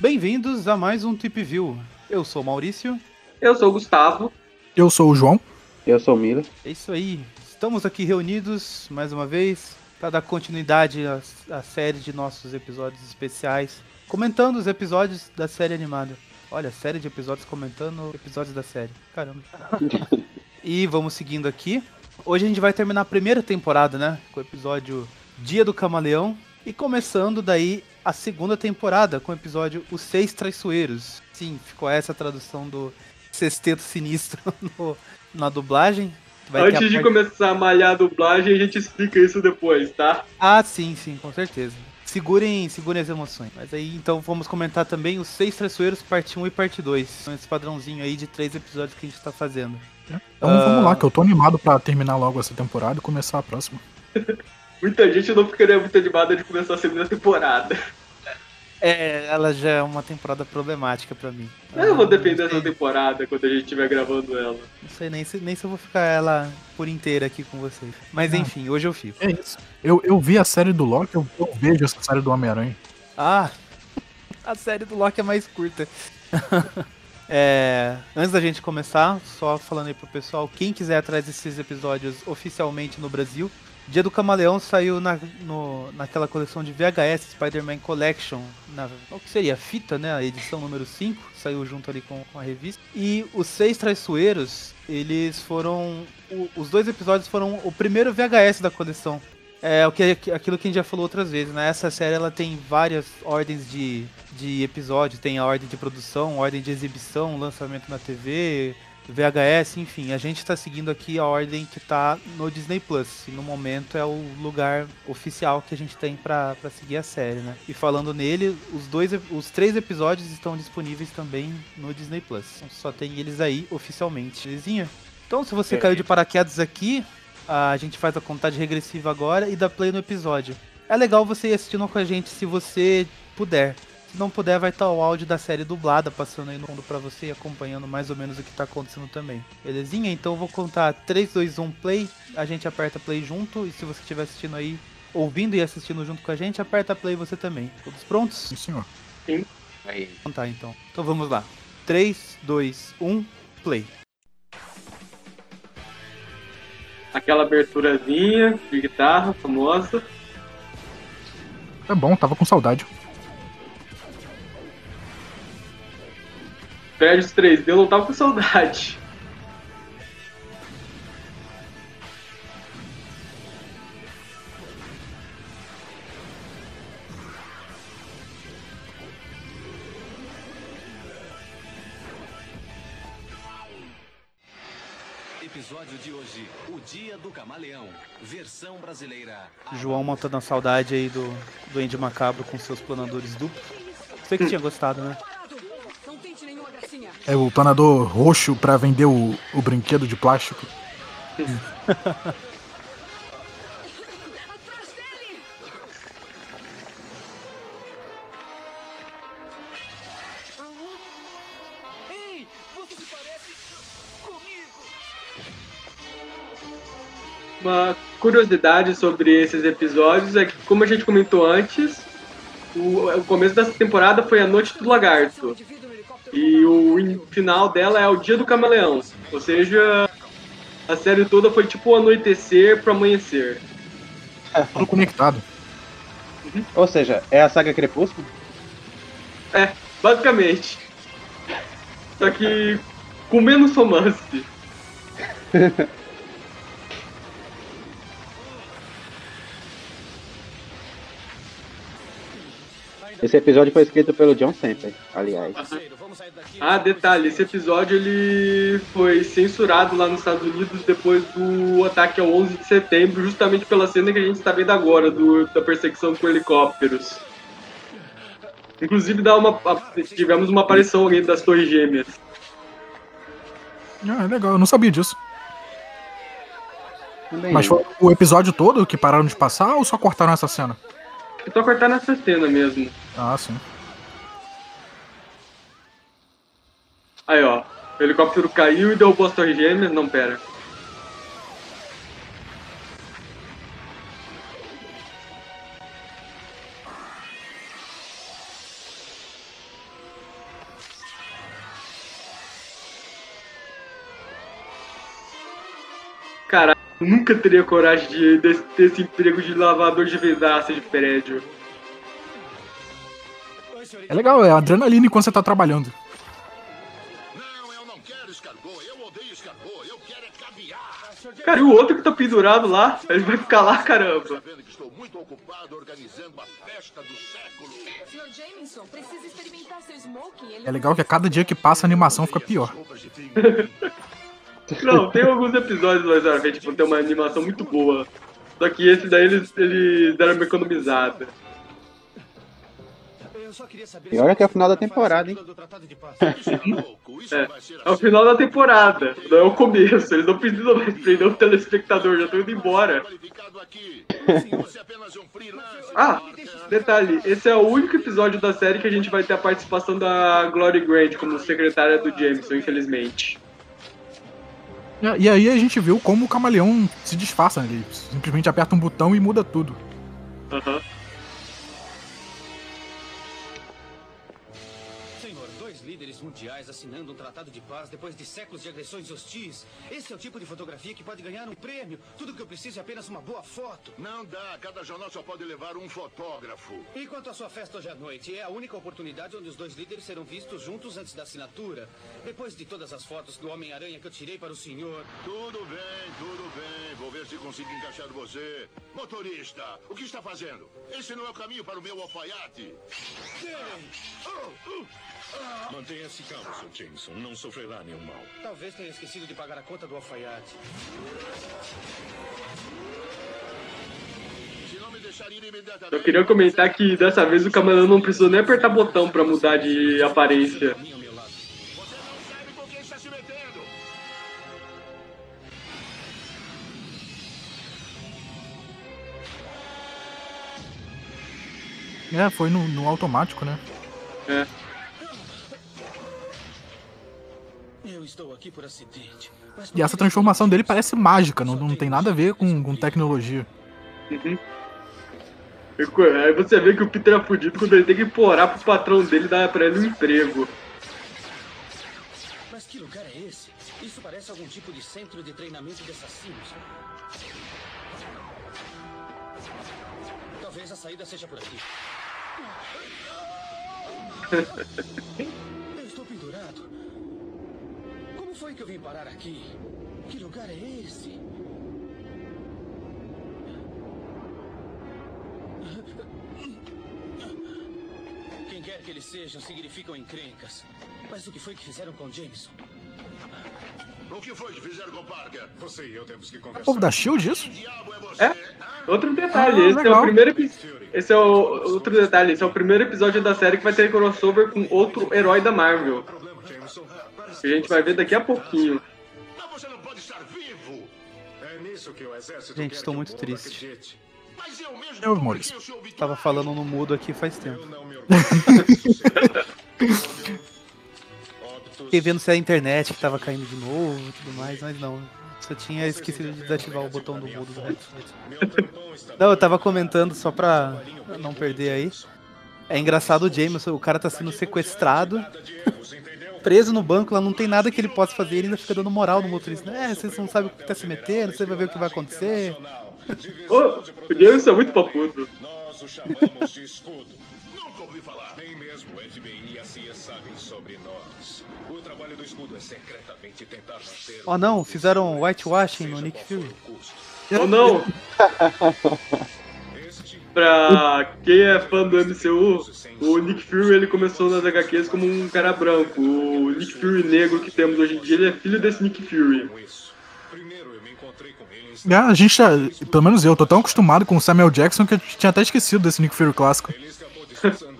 Bem-vindos a mais um Tip View. Eu sou o Maurício. Eu sou o Gustavo. Eu sou o João. Eu sou o Miller. É isso aí. Estamos aqui reunidos mais uma vez para dar continuidade à, à série de nossos episódios especiais, comentando os episódios da série animada. Olha, série de episódios comentando episódios da série. Caramba. e vamos seguindo aqui. Hoje a gente vai terminar a primeira temporada, né? Com o episódio Dia do Camaleão. E começando daí a segunda temporada com o episódio Os Seis Traiçoeiros. Sim, ficou essa a tradução do Sexteto Sinistro no, na dublagem. Vai a Antes de começar a malhar a dublagem, a gente explica isso depois, tá? Ah, sim, sim, com certeza. Segurem, segurem as emoções. Mas aí então vamos comentar também os Seis Traiçoeiros, parte 1 e parte 2. Esse padrãozinho aí de três episódios que a gente tá fazendo. Então Ah. vamos lá, que eu tô animado pra terminar logo essa temporada e começar a próxima. Muita gente não ficaria muito animada de começar a segunda temporada. É, ela já é uma temporada problemática pra mim. Eu vou defender não essa sei, temporada quando a gente estiver gravando ela. Não sei nem se, nem se eu vou ficar ela por inteira aqui com vocês. Mas Ah. enfim, hoje eu fico. É isso. Eu, eu vi a série do Loki, eu, eu vejo essa série do Homem-Aranha. Ah, a série do Loki é mais curta. É, antes da gente começar, só falando aí pro pessoal, quem quiser atrás desses episódios oficialmente no Brasil, Dia do Camaleão saiu na, no- naquela coleção de VHS Spider-Man Collection, na, o que seria? Fita, né? A edição número 5, saiu junto ali com, com a revista. E os Seis Traiçoeiros, eles foram. o- os dois episódios foram o primeiro VHS da coleção. É o que, aquilo que a gente já falou outras vezes, né? Essa série ela tem várias ordens de, de episódios, tem a ordem de produção, ordem de exibição, lançamento na TV, VHS, enfim. A gente tá seguindo aqui a ordem que tá no Disney Plus. E no momento é o lugar oficial que a gente tem pra pra seguir a série, né? E falando nele, os dois, os três episódios estão disponíveis também no Disney Plus. Só tem eles aí oficialmente. Belezinha? Então, se você caiu de paraquedas aqui, a gente faz a contagem regressiva agora e dá play no episódio. É legal você ir assistindo com a gente se você puder. Se não puder, vai estar o áudio da série dublada passando aí no fundo pra você e acompanhando mais ou menos o que tá acontecendo também. Belezinha? Então eu vou contar 3, 2, 1 play, a gente aperta play junto e se você estiver assistindo aí, ouvindo e assistindo junto com a gente, aperta play você também. Todos prontos? Sim, senhor. Aí. Então tá, então. Então vamos lá. 3, 2, 1, play. Aquela aberturazinha de guitarra famosa. É bom, tava com saudade. Perde os 3D, eu não tava com saudade. Camaleão, versão brasileira. João matando a saudade aí do, do Andy Macabro com seus planadores duplos. Você que tinha gostado, né? É o tonador roxo pra vender o, o brinquedo de plástico. Uma curiosidade sobre esses episódios é que, como a gente comentou antes, o, o começo dessa temporada foi a Noite do Lagarto. E o in- final dela é o Dia do Camaleão. Ou seja, a série toda foi tipo o anoitecer pro amanhecer. Tudo conectado. Ou seja, é a saga Crepúsculo? É, basicamente. Só que com menos romance. Esse episódio foi escrito pelo John Semper, aliás. Ah, detalhe, esse episódio ele foi censurado lá nos Estados Unidos depois do ataque ao 11 de setembro, justamente pela cena que a gente está vendo agora, do, da perseguição com helicópteros. Inclusive dá uma, tivemos uma aparição ali das Torres Gêmeas. Ah, é legal, eu não sabia disso. Também Mas foi o episódio todo que pararam de passar ou só cortaram essa cena? Eu tô cortando essa cena mesmo. Ah, sim. Aí, ó. O helicóptero caiu e derrubou as torres gêmeas. Não, pera. Caralho nunca teria coragem de, de ter esse emprego de lavador de vidraça de prédio. É legal, é adrenalina enquanto você tá trabalhando. Não, eu não quero escargot. Eu odeio escargot. Eu quero é caviar. Cara, e o outro que tá pendurado lá, ele vai ficar lá, caramba. Tá vendo que estou muito ocupado organizando a festa do século. Sr. Jameson, precisa experimentar seu smoking. Ele É legal que a cada dia que passa a animação fica pior. Não, tem alguns episódios pra frente, tipo, tem uma animação muito boa. Só que esse daí eles, eles deram uma economizada. Pior é que é o final da temporada, hein? do é É, o final da temporada, não é o começo. Eles não precisam mais prender o telespectador, já estão indo embora. Ah, detalhe, esse é o único episódio da série que a gente vai ter a participação da Glory Grant como secretária do Jameson, infelizmente. E e aí a gente viu como o camaleão se disfarça, né? Ele simplesmente aperta um botão e muda tudo. Aham. Assinando um tratado de paz depois de séculos de agressões hostis. Esse é o tipo de fotografia que pode ganhar um prêmio. Tudo que eu preciso é apenas uma boa foto. Não dá. Cada jornal só pode levar um fotógrafo. E quanto à sua festa hoje à noite? É a única oportunidade onde os dois líderes serão vistos juntos antes da assinatura. Depois de todas as fotos do Homem-Aranha que eu tirei para o senhor. Tudo bem, tudo bem. Vou ver se consigo encaixar você. Motorista, o que está fazendo? Esse não é o caminho para o meu alfaiate. Mantenha-se calmo, Sr. Jameson. Não sofrerá nenhum mal. Talvez tenha esquecido de pagar a conta do alfaiate. Eu queria comentar que dessa vez o Camaleão não precisou nem apertar botão pra mudar de aparência. É, foi no, no automático, né? É. acidente. Mas E essa transformação dele parece mágica, não, não tem nada a ver com, com tecnologia. Aí você vê que o Peter é fudido quando ele tem que implorar pro patrão dele dar pra ele um emprego. Mas que lugar é esse? Isso parece algum tipo de centro de treinamento de assassinos. Talvez a saída seja por aqui. Eu estou pendurado. Como foi que eu vim parar aqui? Que lugar é esse? Quem quer que eles sejam significam encrencas. Mas o que foi que fizeram com Jameson? O que foi que fizeram com o Parker? Você e eu temos que É o conversar. povo da Shield isso? Diabo é? É? Outro detalhe, Ah, esse é legal. o primeiro Esse é o outro detalhe, esse é o primeiro episódio da série que vai ter crossover com outro herói da Marvel. Que a gente vai ver daqui a pouquinho. Mas você não pode estar vivo. É nisso que o exército Gente, estou muito triste. eu mesmo Eu, convidei Maurício. Tava falando no mudo aqui faz tempo. Fiquei vendo se é a internet que tava caindo de novo e tudo mais, mas não. Só tinha esquecido de desativar o botão do mudo do headset. Não, eu tava comentando só pra não perder aí. É engraçado o Jameson, o cara tá sendo sequestrado, preso no banco, lá não tem nada que ele possa fazer, ele ainda fica dando moral no motorista. É, vocês não sabem o que tá se metendo, você vai ver o que vai acontecer. Ô, o Jameson é muito papudo. Nós o chamamos de escudo. Nunca ouvi falar. Nem mesmo o FBI e a CIA sabem sobre nós. O trabalho do escudo é secretamente tentar manter... Oh não, fizeram whitewashing no Nick Fury. Ou não, pra quem é fã do MCU, o Nick Fury ele começou nas HQs como um cara branco. O Nick Fury negro que temos hoje em dia, ele é filho desse Nick Fury. É, a gente tá, pelo menos eu, tô tão acostumado com o Samuel Jackson que eu tinha até esquecido desse Nick Fury clássico.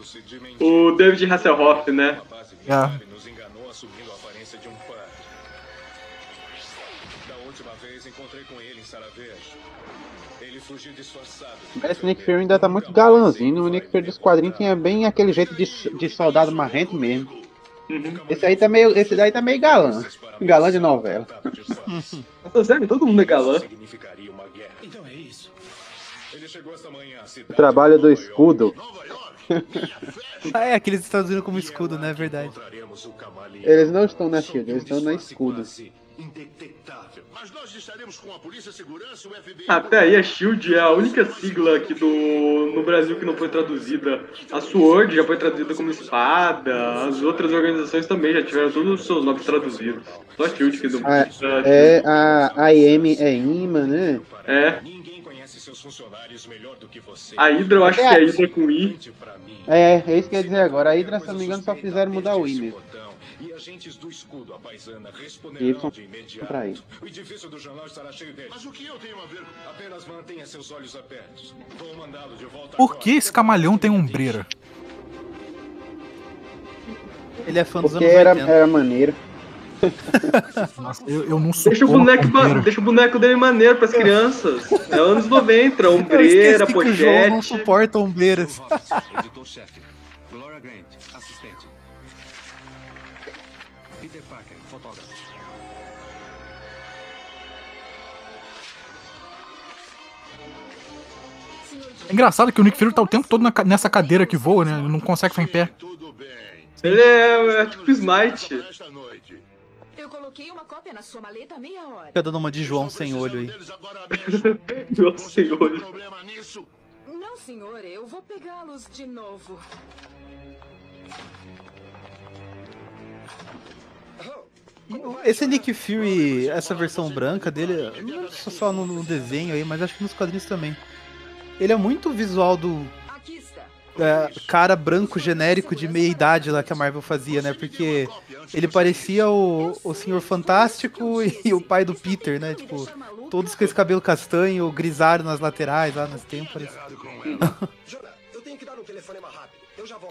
O David Hasselhoff, né? É. disfarçado. de Esse Nick. Fury ainda tá muito galãzinho. O Nick Fury dos quadrinhos tinha bem aquele jeito de, de soldado marrento mesmo. Esse aí tá meio. Esse daí tá meio galã. Galã de novela. Sério, todo mundo é galã. Então é isso. O trabalho do escudo. Ah, é, aqueles traduzindo como escudo, né? É verdade. O. Eles não estão na Shield, eles estão na escudo. Mas nós estaremos com a polícia, segurança, o FBI. Até aí a Shield é a única sigla aqui do, no Brasil que não foi traduzida. A SWORD já foi traduzida como espada, as outras organizações também já tiveram todos os seus nomes traduzidos. Só a Shield que não. A, é, a, a IM é imã, né? É. Ninguém conhece seus funcionários melhor do que você. A Hydra eu acho que é a Hydra com I. É, é isso que eu ia dizer agora. A Hydra, se eu não me engano, só fizeram mudar o I mesmo. E agentes do escudo à paisana responderão de imediato. O edifício do jornal estará cheio deles. Mas o que eu tenho a ver? Apenas mantenha seus olhos abertos. Vou mandá-lo de volta Por agora. que esse camaleão tem ombreira? Ele é fã dos Porque anos era, 80. era maneiro. Nossa, eu, eu não Deixa o, suporto boneco, deixa o boneco dele maneiro pras crianças. É anos 90, Eu ombreira, esqueci que o João não pochete. suporta ombreiras. Editor-chefe. Gloria Grant, assistente. Peter Parker, fotógrafo. É engraçado que o Nick Fury tá o tempo todo na ca- nessa cadeira que voa, né? Ele não consegue ficar em pé. Ele é, é tipo Smite. Eu coloquei uma cópia na sua maleta meia hora. Fica dando uma de João sem olho aí. Senhora. problema nisso? Não, senhor, eu vou pegá-los de novo. Esse Nick Fury, essa versão branca dele, não só- no, desenho aí, mas acho que nos quadrinhos também. Ele é muito visual do é, cara branco genérico de meia idade lá que a Marvel fazia, né? Porque ele parecia o, o Senhor Fantástico e o pai do Peter, né? Tipo, todos com esse cabelo castanho, grisalho nas laterais, lá nas têmporas.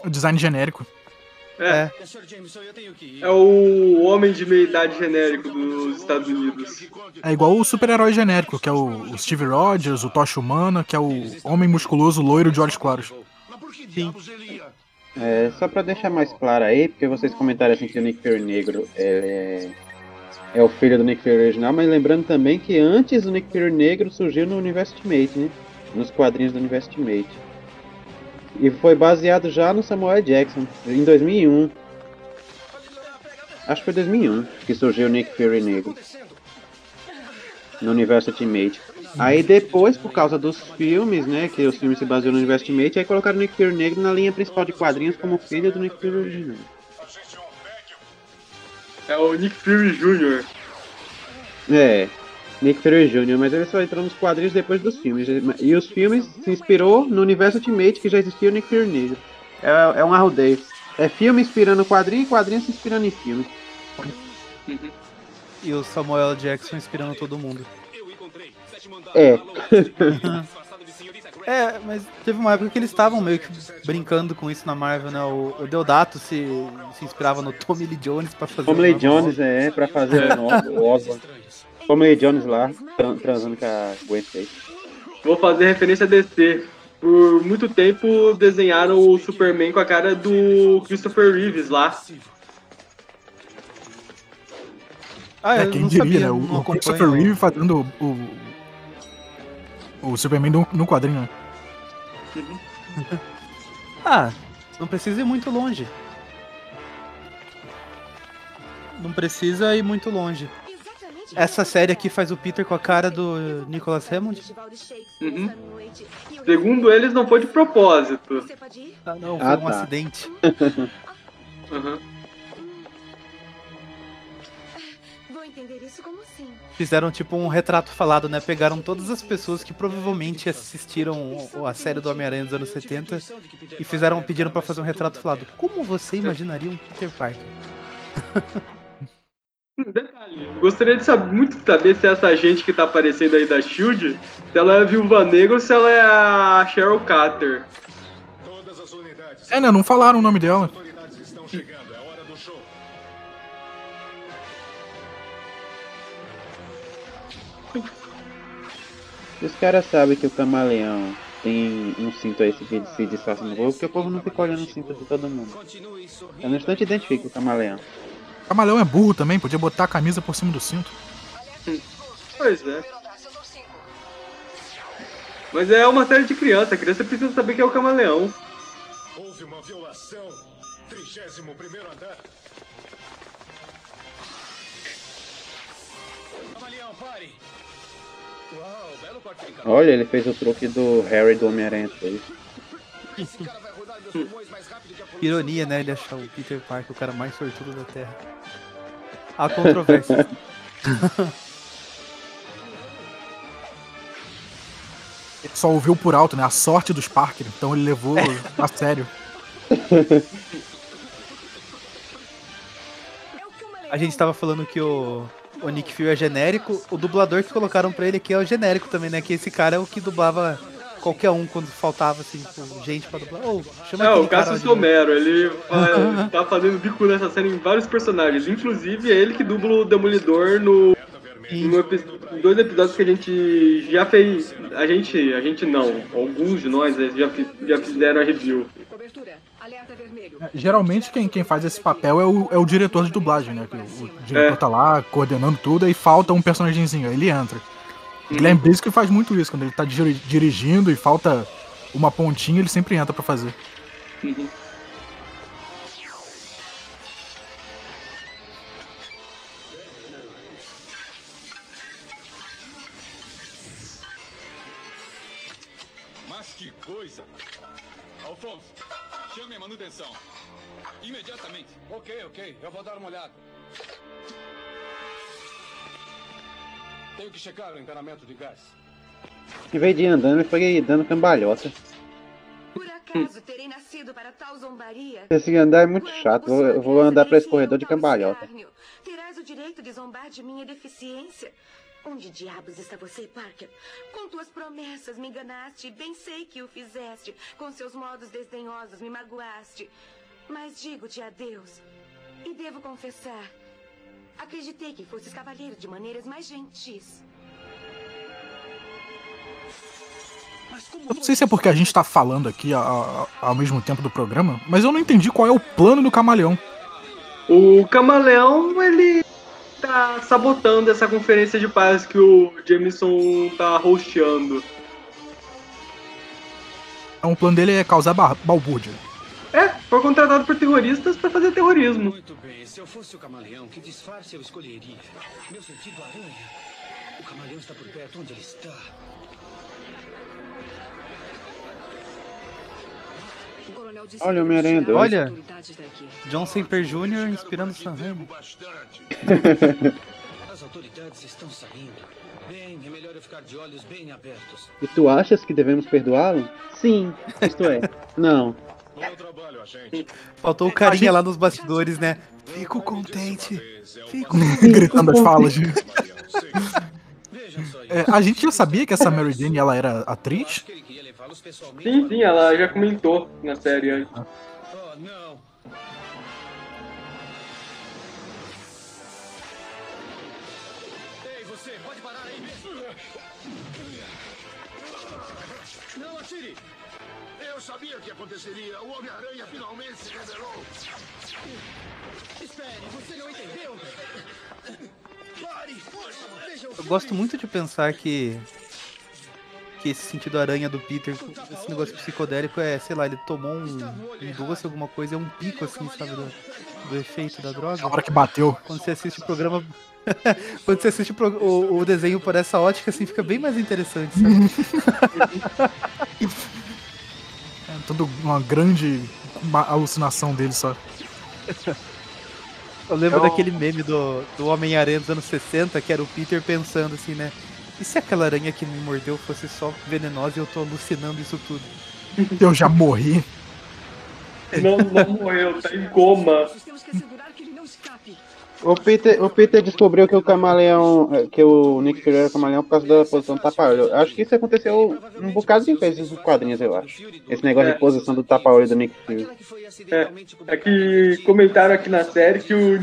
O design genérico. É, que ir. é o homem de meia idade genérico dos Estados Unidos. É igual o super-herói genérico, que é o, o Steve Rogers, o Tocha Humana, que é o homem musculoso loiro de olhos claros. Ia? É, só pra deixar mais claro aí, porque vocês comentaram assim que o Nick Fury negro é, é o filho do Nick Fury original, mas lembrando também que antes do Nick Fury negro surgiu no Universo Ultimate, né? Nos quadrinhos do Universo Ultimate. E foi baseado já no Samuel Jackson, em 2001. Acho que foi 2001 que surgiu o Nick Fury negro no Universo Ultimate. Aí depois, por causa dos filmes, né, que os filmes se baseiam no Universo Ultimate, aí colocaram o Nick Fury negro na linha principal de quadrinhos como filho do Nick Fury original. É o Nick Fury Jr. É, Nick Fury Jr., mas ele só entrou nos quadrinhos depois dos filmes. E os filmes se inspirou no Universo Ultimate que já existia o Nick Fury negro. É, é um arrudeio. É filme inspirando quadrinho e quadrinho se inspirando em filme. E o Samuel Jackson inspirando todo mundo. É. É, mas teve uma época que eles estavam meio que brincando com isso na Marvel, né? O, o Deodato se, se inspirava no Tommy Lee Jones pra fazer. Tommy Lee Jones, é, pra fazer o, o Osborn. Tommy Jones lá, tran- transando com a Gwen Stacy. Vou fazer referência a DC. Por muito tempo desenharam o Superman com a cara do Christopher Reeves lá. Ah, É, quem não diria, sabia, né? O, o. Christopher Reeve fazendo o, o, o Superman no, no quadrinho, né? Ah, não precisa ir muito longe. Não precisa ir muito longe. Essa série aqui faz o Peter com a cara do Nicholas Hammond? Uhum. Segundo eles, não foi de propósito. Ah, não, foi Ah, um tá. acidente. Uhum. Vou entender isso como sim. Fizeram tipo um retrato falado, né? Pegaram todas as pessoas que provavelmente assistiram a série do Homem-Aranha dos anos 70 e fizeram pediram pra fazer um retrato falado. Como você imaginaria um Peter Parker? Detalhe, gostaria de saber, muito saber se essa gente que tá aparecendo aí da Shield, se ela é a Viúva Negra ou se ela é a Cheryl Carter. Todas as unidades. É, né? Não falaram o nome dela. autoridades estão chegando. É hora do show. Os caras sabem que o camaleão tem um cinto aí que se disfarça no corpo, porque o povo não fica olhando o cinto de todo mundo. Eu no instante identifica o camaleão. O camaleão é burro também, podia botar a camisa por cima do cinto. Pois é. Mas é uma série de criança, a criança precisa saber que é o camaleão. Houve uma violação. 31 primeiro andar. Camaleão, pare! Uau, belo corte de Olha, ele fez o truque do Harry do Homem-Aranha 3. A. Ironia, né? Ele achar o Peter Parker o cara mais sortudo da Terra. Há controvérsia. Ele só ouviu por alto, né? A sorte dos Parker, então ele levou a sério. A gente tava falando que o, o Nick Fury é genérico. O dublador que colocaram pra ele aqui é o genérico também, né? Que esse cara é o que dublava qualquer um quando faltava, assim, tipo, gente pra dublar. Ô, chama É, o Cassius. Romero, ele tá fazendo bico nessa série em vários personagens. Inclusive, é ele que dubla o Demolidor no, em dois episódios que a gente já fez. A gente, a gente não, alguns de nós já, já fizeram a review. Cobertura. Alerta vermelho. Geralmente quem, quem faz esse papel é o, é o diretor de dublagem, né? Que o, o diretor É. tá lá coordenando tudo e falta um personagemzinho, aí ele entra. O Guilherme Basic faz muito isso, quando ele tá diri- dirigindo e falta uma pontinha, ele sempre entra pra fazer. Mas que coisa! Alfonso, chame a manutenção. Imediatamente. Ok, ok, eu vou dar uma olhada. Tenho que checar o encanamento de gás. Em vez de ir andando, ele foi dando cambalhota. Por acaso terei nascido para tal zombaria? Esse andar é muito chato. Vou, eu vou andar pra esse corredor de cambalhota. Escárnio. Terás o direito de zombar de minha deficiência. Onde diabos está você, Parker? Com tuas promessas me enganaste, bem sei que o fizeste. Com seus modos desdenhosos me magoaste. Mas digo-te adeus. E devo confessar, acreditei que fosses cavalheiro de maneiras mais gentis. Eu não sei se é porque a gente tá falando aqui a- a- ao mesmo tempo do programa, mas eu não entendi qual é o plano do camaleão. O Camaleão, ele tá sabotando essa conferência de paz que o Jameson tá hosteando. Então, o plano dele é causar ba- balbúrdia. É, foi contratado por terroristas pra fazer terrorismo. Muito bem, se eu fosse o camaleão, que disfarce eu escolheria? Meu sentido aranha. O camaleão está por perto, onde ele está? O Olha, Homem-Aranha denunciar as dois. autoridades daqui. John Semper Jr. inspirando Sam Raimi. Bastante. As autoridades estão saindo. Bem, é melhor eu ficar de olhos bem abertos. E tu achas que devemos perdoá-lo? Sim. Isto é, não. Bom trabalho, agente. Faltou o carinha lá nos bastidores, né? Fico contente. Fico. Gritando as falas. É, a gente já sabia que essa Mary Jane ela era atriz? Sim, sim, ela já comentou na série antes. Oh, aconteceria. O Homem-Aranha finalmente se revelou. Espere, você não entendeu? Pare. Veja Eu gosto muito de pensar que. Que esse sentido aranha do Peter, esse negócio psicodélico é, sei lá, ele tomou um, um doce, alguma coisa, é um pico assim, sabe, do, do efeito da droga. Na hora que bateu. Quando você assiste o programa. Quando você assiste o, o- o desenho por essa ótica, assim, fica bem mais interessante, sabe? É tudo uma grande uma alucinação dele só. Eu lembro Eu- daquele meme do, do Homem-Aranha dos anos 60, que era o Peter pensando assim, né? E se aquela aranha que me mordeu fosse só venenosa e eu tô alucinando isso tudo? Eu já morri. Não, não morreu, tá em coma. Temos que assegurar que ele não escape. O Peter, o Peter descobriu que o camaleão, eh, que o Nick Fury era camaleão por causa da posição do tapa-olho. Acho que isso aconteceu um bocado de vezes nos quadrinhos, eu acho. Esse negócio É. de posição do tapa-olho do Nick Fury. É publicada que comentaram aqui na série que o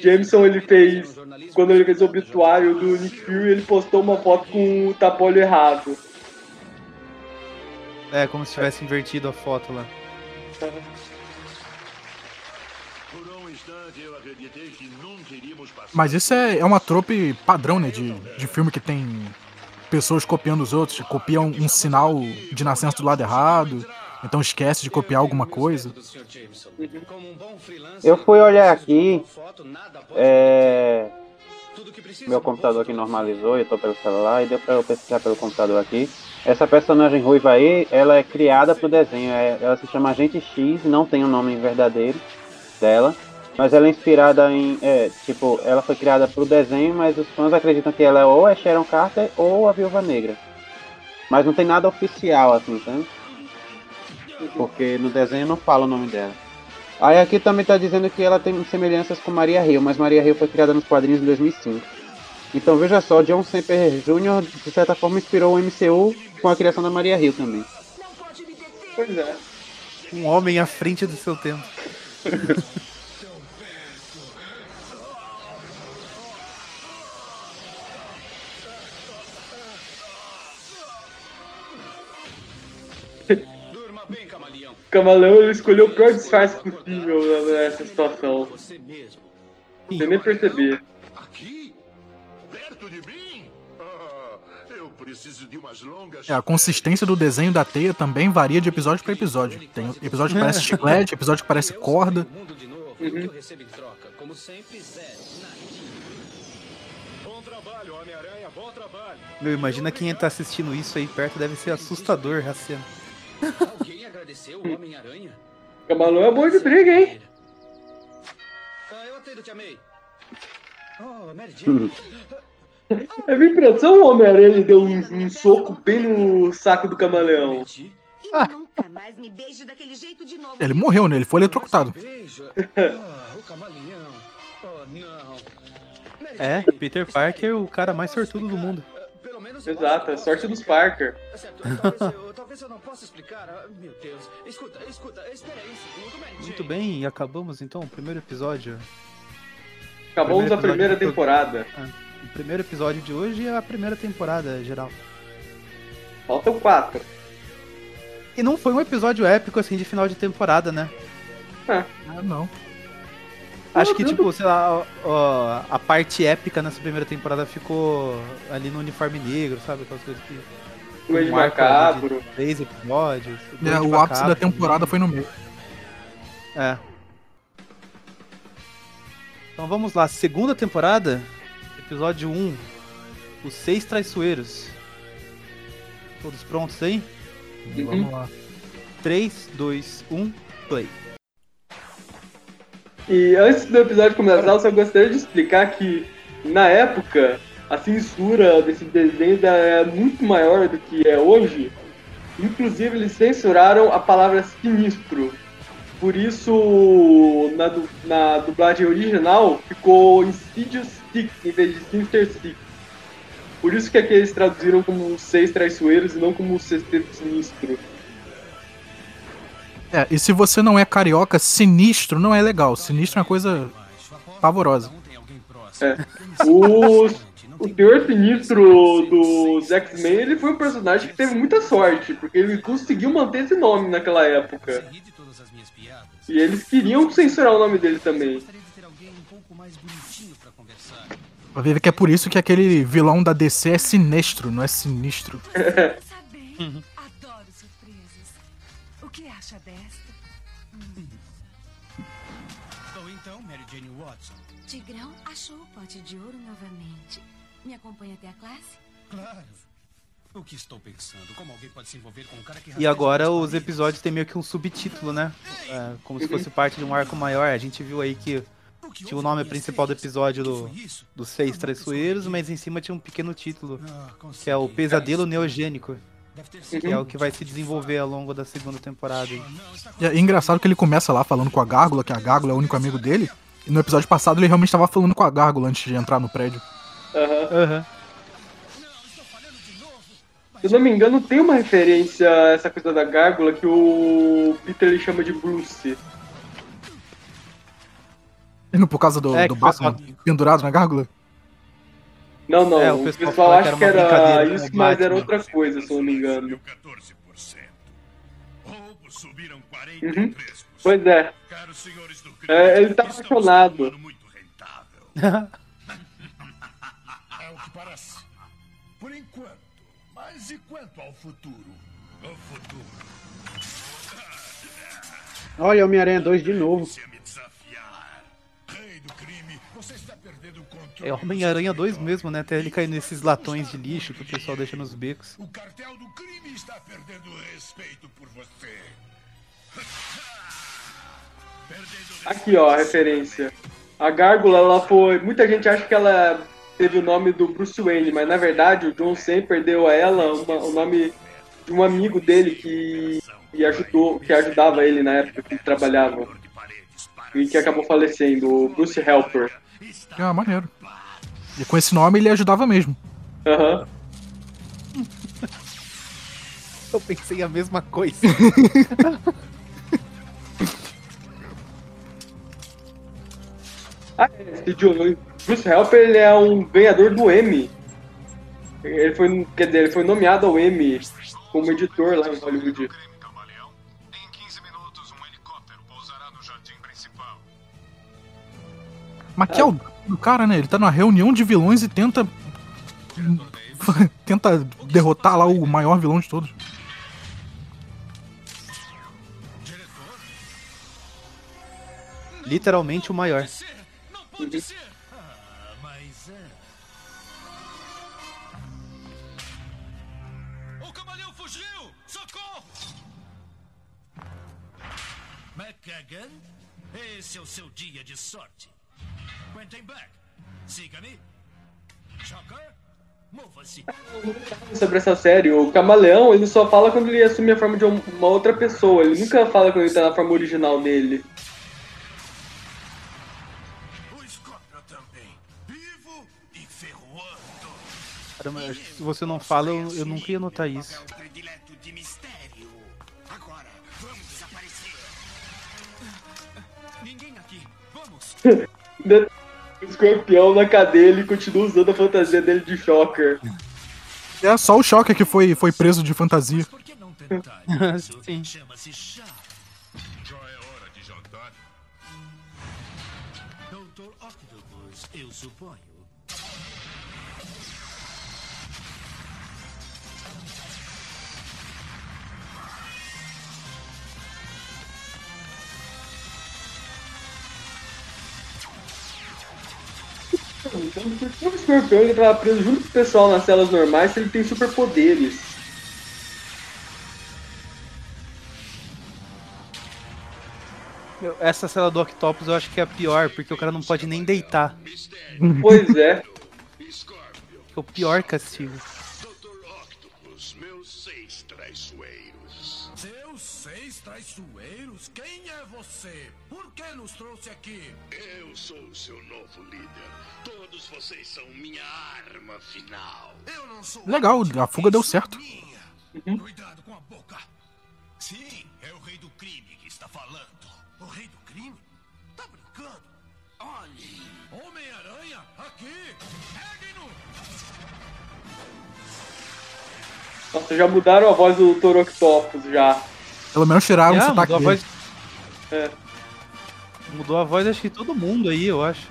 Jameson ele fez, quando ele fez o obituário do Nick Fury, ele postou uma foto com o tapolho errado. É, como se tivesse invertido a foto lá. Por um instante eu acreditei que nunca iríamos passar. Mas isso é, é uma trope padrão, né? De, de filme que tem pessoas copiando os outros. Copiam um sinal de nascença do lado errado. Então esquece de copiar alguma coisa. um Eu fui olhar aqui, é, meu computador aqui normalizou, eu tô pelo celular e deu pra eu pesquisar pelo computador aqui. Essa personagem ruiva aí, ela é criada pro desenho, é- ela se chama Agente X, não tem o nome verdadeiro dela, mas ela é inspirada em, é, tipo, ela foi criada pro desenho, mas os fãs acreditam que ela é ou é Sharon Carter ou a Viúva Negra. Mas não tem nada oficial assim, sabe? Porque no desenho não fala o nome dela. Aí aqui também tá dizendo que ela tem semelhanças com Maria Hill, mas Maria Hill foi criada nos quadrinhos em 2005. Então veja só, John Semper Jr. de certa forma inspirou o MCU com a criação da Maria Hill também. Pois é. Um homem à frente do seu tempo. camaleão. Ele escolheu o pior disfarce possível nessa situação. Você mesmo. Sem nem perceber. Aqui? Perto de mim? Ah, eu preciso de umas longas. É, a consistência do desenho da teia também varia de episódio pra episódio. Tem episódio que parece chiclete, episódio que parece corda. Meu, imagina quem tá assistindo isso aí perto, deve ser assustador. Alguém agradeceu o Homem-Aranha? Camaleão é bom de briga, hein? Ah, eu atendo, Tia May. Oh, Mary Jane. É minha impressão, o Homem-Aranha ele deu um, um soco bem no saco do camaleão. Ah. nunca mais me beije daquele jeito de novo. Ele morreu, né? Ele foi eletrocutado. Ah, o camaleão. Oh, É, Peter Parker, aqui. o cara mais sortudo do mundo. Menos eu Exato, é posso- sorte dos Parker. É certo, talvez eu, talvez eu não possa explicar. Ah, Meu Deus. Escuta, escuta, espera aí um segundo, Mary Muito bem, e acabamos então o primeiro episódio. Acabamos Primeiro a primeira episódio temporada. O primeiro episódio de hoje é a primeira temporada geral. Faltam quatro. E não foi um episódio épico assim de final de temporada, né? Ah, não. Acho que, tipo, sei lá, ó, a parte épica nessa primeira temporada ficou ali no uniforme negro, sabe? Aquelas coisas que. O Ed Macabro. Três episódios. É, o ápice da Macabro temporada foi no meio. É. Então vamos lá, segunda temporada, episódio 1, Os Seis Traiçoeiros. Todos prontos aí? Vamos lá. 3, 2, 1, play. E antes do episódio começar, eu só gostaria de explicar que, na época, a censura desse desenho é muito maior do que é hoje. Inclusive, eles censuraram a palavra sinistro. Por isso, na, du- na dublagem original, ficou Insidious Six em vez de Sinister Six. Por isso que aqui eles traduziram como seis traiçoeiros e não como sexteto sinistro. É, e se você não é carioca, sinistro não é legal. Sinistro é uma coisa pavorosa. É. O, o pior sinistro dos X-Men, ele foi um personagem que teve muita sorte, porque ele conseguiu manter esse nome naquela época. E eles queriam censurar o nome dele também. Gostaria de ter alguém um pouco mais bonitinho pra conversar. Vai ver que é por isso que aquele vilão da DC é sinistro, não é sinistro. Pensa pote de ouro novamente. Me acompanha até a classe? Claro. O que estou pensando? Como alguém pode se envolver com um cara que E agora os episódios têm meio que um subtítulo, né? É, como se fosse parte de um arco maior. A gente viu aí que tinha o nome principal do episódio do, dos Seis Traiçoeiros, mas em cima tinha um pequeno título, Ah, que é o. Pesadelo Neogênico, que é o que vai se desenvolver ao longo da segunda temporada. E é engraçado que ele começa lá falando com a Gárgula, que a Gárgula é o único amigo dele. E no episódio passado ele realmente estava falando com a Gárgula antes de entrar no prédio. Aham. Aham. Se eu não me engano, tem uma referência a essa coisa da gárgula que o Peter ele chama de Bruce. E no, por causa do, É, do o Batman pessoal- pendurado na Gárgula? Não, não, É, o o pessoal, pessoal fala que acha que era isso, o mas era outra coisa, se eu não me engano. 14%. Roubos subiram Uhum. 43%. Pois é. Caros senhores do É, ele tá apaixonado. É o que parece. Por enquanto. Mas e quanto ao futuro? O futuro. Olha, Homem-Aranha 2 de novo. É Homem-Aranha 2 mesmo, né? Até ele cair nesses latões de lixo que o pessoal deixa nos becos. O cartel do crime está perdendo respeito por você. Aqui, ó, a referência. A Gárgula, ela foi. Muita gente acha que ela teve o nome do Bruce Wayne, mas na verdade o John sempre deu a ela uma- o nome de um amigo dele que, que ajudou, que ajudava ele na época que ele trabalhava. E que acabou falecendo, o Bruce Helper. Ah, maneiro. E com esse nome ele ajudava mesmo. Aham. Eu pensei a mesma coisa. Ah, esse John- Bruce Helper ele é um ganhador do Emmy. Ele foi, quer dizer, ele foi nomeado ao Emmy como editor lá em Hollywood. Mas que é o do cara, né? Ele tá numa reunião de vilões e tenta. tenta derrotar lá o maior vilão de todos. Literalmente o maior. Mas é. O camaleão fugiu! Socorro! McKagan, esse é o seu dia de sorte. Quentin Beck, siga-me. Shocker, mova-se. Sobre essa série, o Camaleão ele só fala quando ele assume a forma de um- uma outra pessoa. Ele nunca fala quando ele tá na forma original dele. Caramba, se você não fala, eu, eu nunca ia notar isso. O escorpião na cadeia ele continua usando a fantasia dele de Shocker. É só o Shocker que foi, foi preso de fantasia. Por que não tentar isso? Sim. Então, por que o escorpião ele tava preso junto com o pessoal nas celas normais se ele tem superpoderes? Essa cela do Octopus eu acho que é a pior, porque o cara não pode nem deitar. Pois é. É o pior castigo. Doutor Octopus, meus seis traiçoeiros. Seus seis traiçoeiros? Quem é você? Que nos trouxe aqui? Eu sou o seu novo líder. Todos vocês são minha arma final. Eu não sou. Legal, a fuga deu certo. minha. Cuidado com a boca. Sim, é o rei do crime que está falando. O rei do crime? Tá brincando? Olhe. Homem-Aranha, aqui. Peguem-no. Nossa, já mudaram a voz do Dr. Octopus já. Pelo menos tiraram o sotaque dele. É. Mudou a voz, acho que todo mundo aí, eu acho.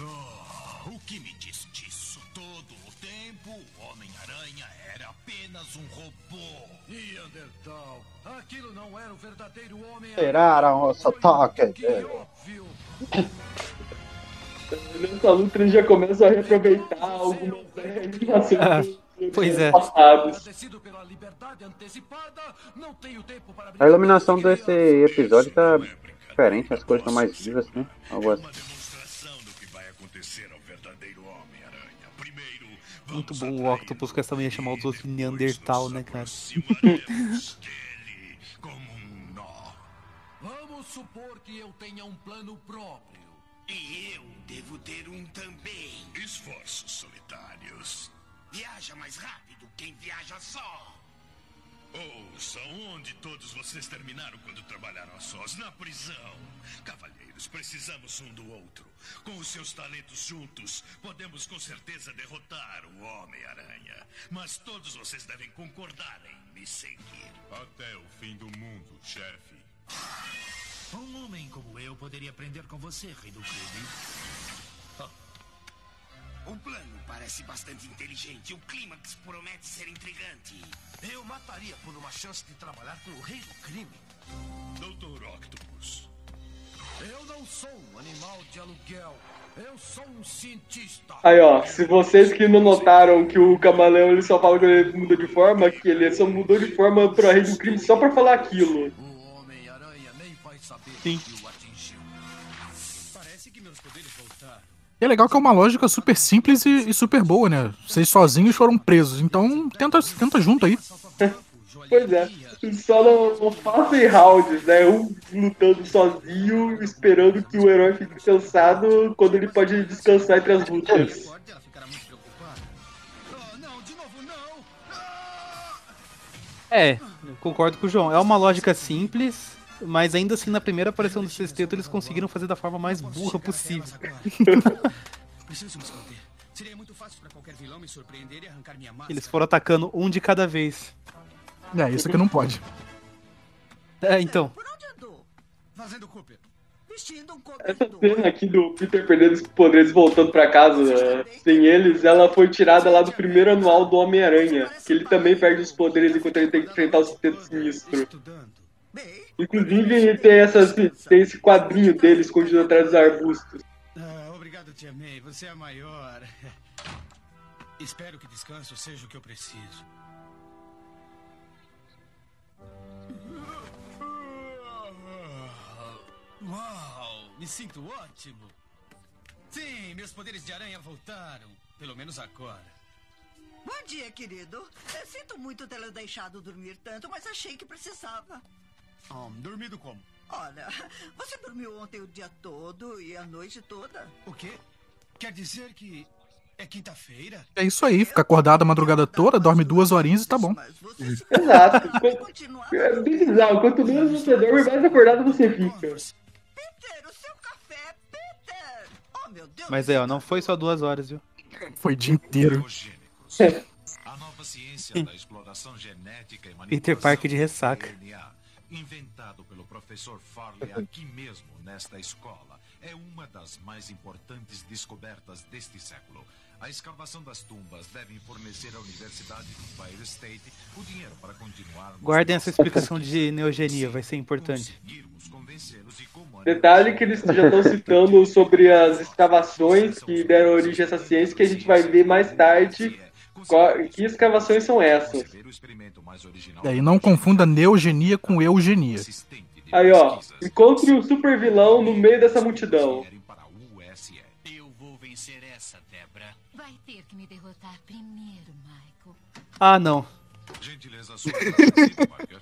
Oh, o que me diz disso? Todo o tempo, o Homem-Aranha era apenas um robô. Neandertal, aquilo não era o verdadeiro Homem-Aranha. Tiraram o sotaque dele. Óbvio. Nessa luta eles já começam a reaproveitar algumas animações Pois é. para A iluminação desse episódio tá diferente, as cores estão mais vivas, né? Assim. verdadeiro Homem-Aranha. Primeiro, Muito bom o Octopus que essa também ia chamar os outros de Neandertal, né, cara? Vamos supor que eu tenha um plano próprio. E eu devo ter um também. Esforços solitários. Viaja mais rápido quem viaja só. Ouça, onde todos vocês terminaram quando trabalharam a sós? Na prisão. Cavalheiros, precisamos um do outro. Com os seus talentos juntos, podemos com certeza derrotar o Homem-Aranha. Mas todos vocês devem concordar em me seguir. Até o fim do mundo, chefe. Um homem como eu poderia aprender com você, rei do crime. O plano parece bastante inteligente. O clímax promete ser intrigante. Eu mataria por uma chance de trabalhar com o rei do crime. Doutor Octopus. Eu não sou um animal de aluguel. Eu sou um cientista. Aí, ó, se vocês que não notaram que o camaleão ele só fala que ele muda de forma, que ele só mudou de forma pro rei do crime só pra falar aquilo. O Homem-Aranha nem vai saber Sim. E é legal que é uma lógica super simples e, e super boa, né? Vocês sozinhos foram presos, então tenta, tenta junto aí. Pois é. Só não, não fazem rounds, né? Um lutando sozinho, esperando que o herói fique cansado quando ele pode descansar entre as lutas. É, eu concordo com o João. É uma lógica simples, mas ainda assim na primeira aparição do sexteto eles conseguiram fazer da forma mais burra possível. Preciso me esconder. Seria muito fácil pra qualquer vilão me surpreender e arrancar minha máscara. Eles foram atacando um de cada vez. É, isso aqui não pode. É, então. Por onde andou? Fazendo Cooper. Vestindo um Essa cena aqui do Peter perdendo os poderes e voltando pra casa né, sem eles, ela foi tirada lá do primeiro anual do Homem-Aranha, que ele também perde os poderes enquanto ele tem que enfrentar o Sexteto Sinistro. Estudando. Inclusive tem, essas, tem esse quadrinho dele escondido atrás dos arbustos. Ah, obrigado, Tia May. Você é a maior. Espero que descanso seja o que eu preciso. Uau, me sinto ótimo. Sim, meus poderes de aranha voltaram. Pelo menos agora. bom dia, querido. Eu sinto muito tê-lo deixado dormir tanto, mas achei que precisava. Ah, dormido como? Olha, você dormiu ontem o dia todo e a noite toda? O quê? Quer dizer que é quinta-feira? É isso aí, fica acordado a madrugada toda, dorme duas horinhas e tá bom. Exato. continuar. É bem bizarro. Quanto menos você dorme, mais acordado você fica. Peter, o seu café, Peter! Oh, meu Deus. Mas é, ó, não foi só duas horas, viu? Foi o dia inteiro. Biogênicos. A nova ciência da exploração genética e Peter Parker de ressaca. DNA, inventado pelo professor Farley aqui mesmo nesta escola, é uma das mais importantes descobertas deste século. A escavação das tumbas deve fornecer à Universidade de Fire State o dinheiro para continuar. Guardem essa explicação de neogenia, vai ser importante. Detalhe que eles já estão citando sobre as escavações que deram origem a essa ciência, que a gente vai ver mais tarde que escavações são essas. E aí não confunda neogenia com eugenia. Aí, ó, encontre o super vilão no meio dessa multidão. Querem para a USE. Eu vou vencer essa, Debra. Vai ter que me derrotar primeiro, Michael. Ah, não. Gentileza sua, Peter Parker.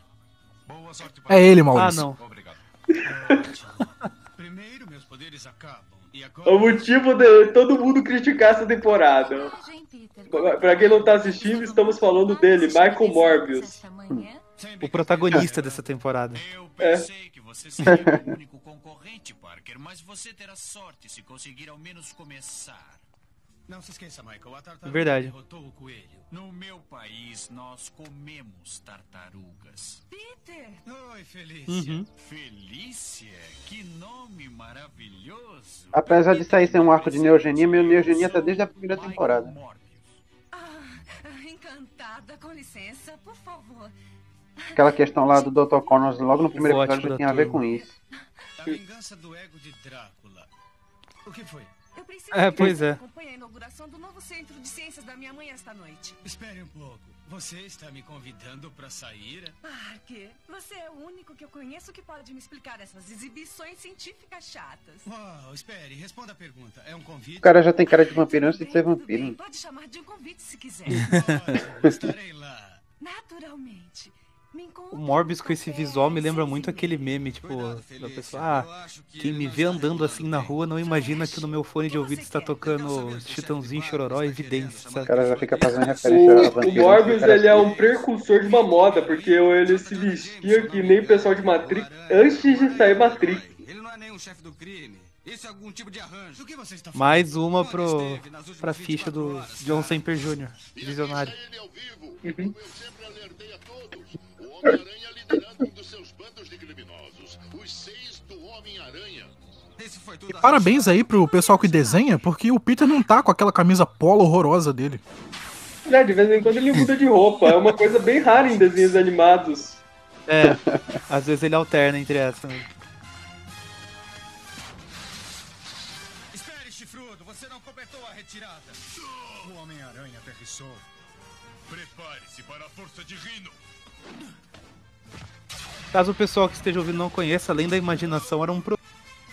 Boa sorte para É ele, Ah, Maurício. não. Obrigado. Primeiro, meus poderes acabam. O motivo de todo mundo criticar essa temporada. Pra quem não tá assistindo, estamos falando dele, Michael Morbius. O protagonista dessa temporada. Eu É. pensei que você seria o único concorrente, Parker, mas você terá sorte se conseguir ao menos começar. Não se esqueça, Michael. A tartaruga Verdade. derrotou o coelho. No meu país, nós comemos tartarugas. Peter, Oi, Felícia. Uhum. Felícia? Que nome maravilhoso! Apesar de sair ser um arco de neogenia, meu neogenia tá desde a primeira temporada. Ah, encantada, com licença, por favor. Aquela questão lá do Dr. Connors logo no primeiro episódio já tinha a ver com isso. A vingança do ego de Drácula. O que foi? Preciso É, pois é. acompanhe a inauguração do novo centro de ciências da minha mãe esta noite. Espere um pouco. Você está me convidando para sair? Parker, você é o único que eu conheço que pode me explicar essas exibições científicas chatas. Uau, espere, responda a pergunta. É um convite? O cara já tem cara de vampiro antes de ser vampiro. bem, Pode chamar de um convite se quiser. Ótimo, estarei lá. Naturalmente. O Morbius com esse café visual me lembra muito aquele meme, tipo, da pessoa, ah, quem me vê andando assim na rua não imagina que no meu fone de ouvido está tocando Chitãozinho Chororó e Evidência, O cara já fica fazendo referência O, o. Morbius, ele é um precursor de uma moda, porque ele se vestia que nem o pessoal de Matrix antes de sair Matrix. Ele não é nem um chefe do crime. Isso é algum tipo de arranjo. Do que você está falando? Mais uma pro, pra ficha 24 do horas, John? Semper Jr., visionário. Ele Homem-Aranha liderando um dos seus bandos de criminosos. Os seis do Homem-Aranha. E parabéns aí pro pessoal que desenha, porque o Peter não tá com aquela camisa polo horrorosa dele. É, de vez em quando ele muda de roupa. É uma coisa bem rara em desenhos animados. É, às vezes ele alterna entre essa. Espere, chifrudo, você não completou a retirada. O Homem-Aranha aterrissou. Prepare-se para a força de Rino. Caso o pessoal que esteja ouvindo não conheça, Além da Imaginação era um pro-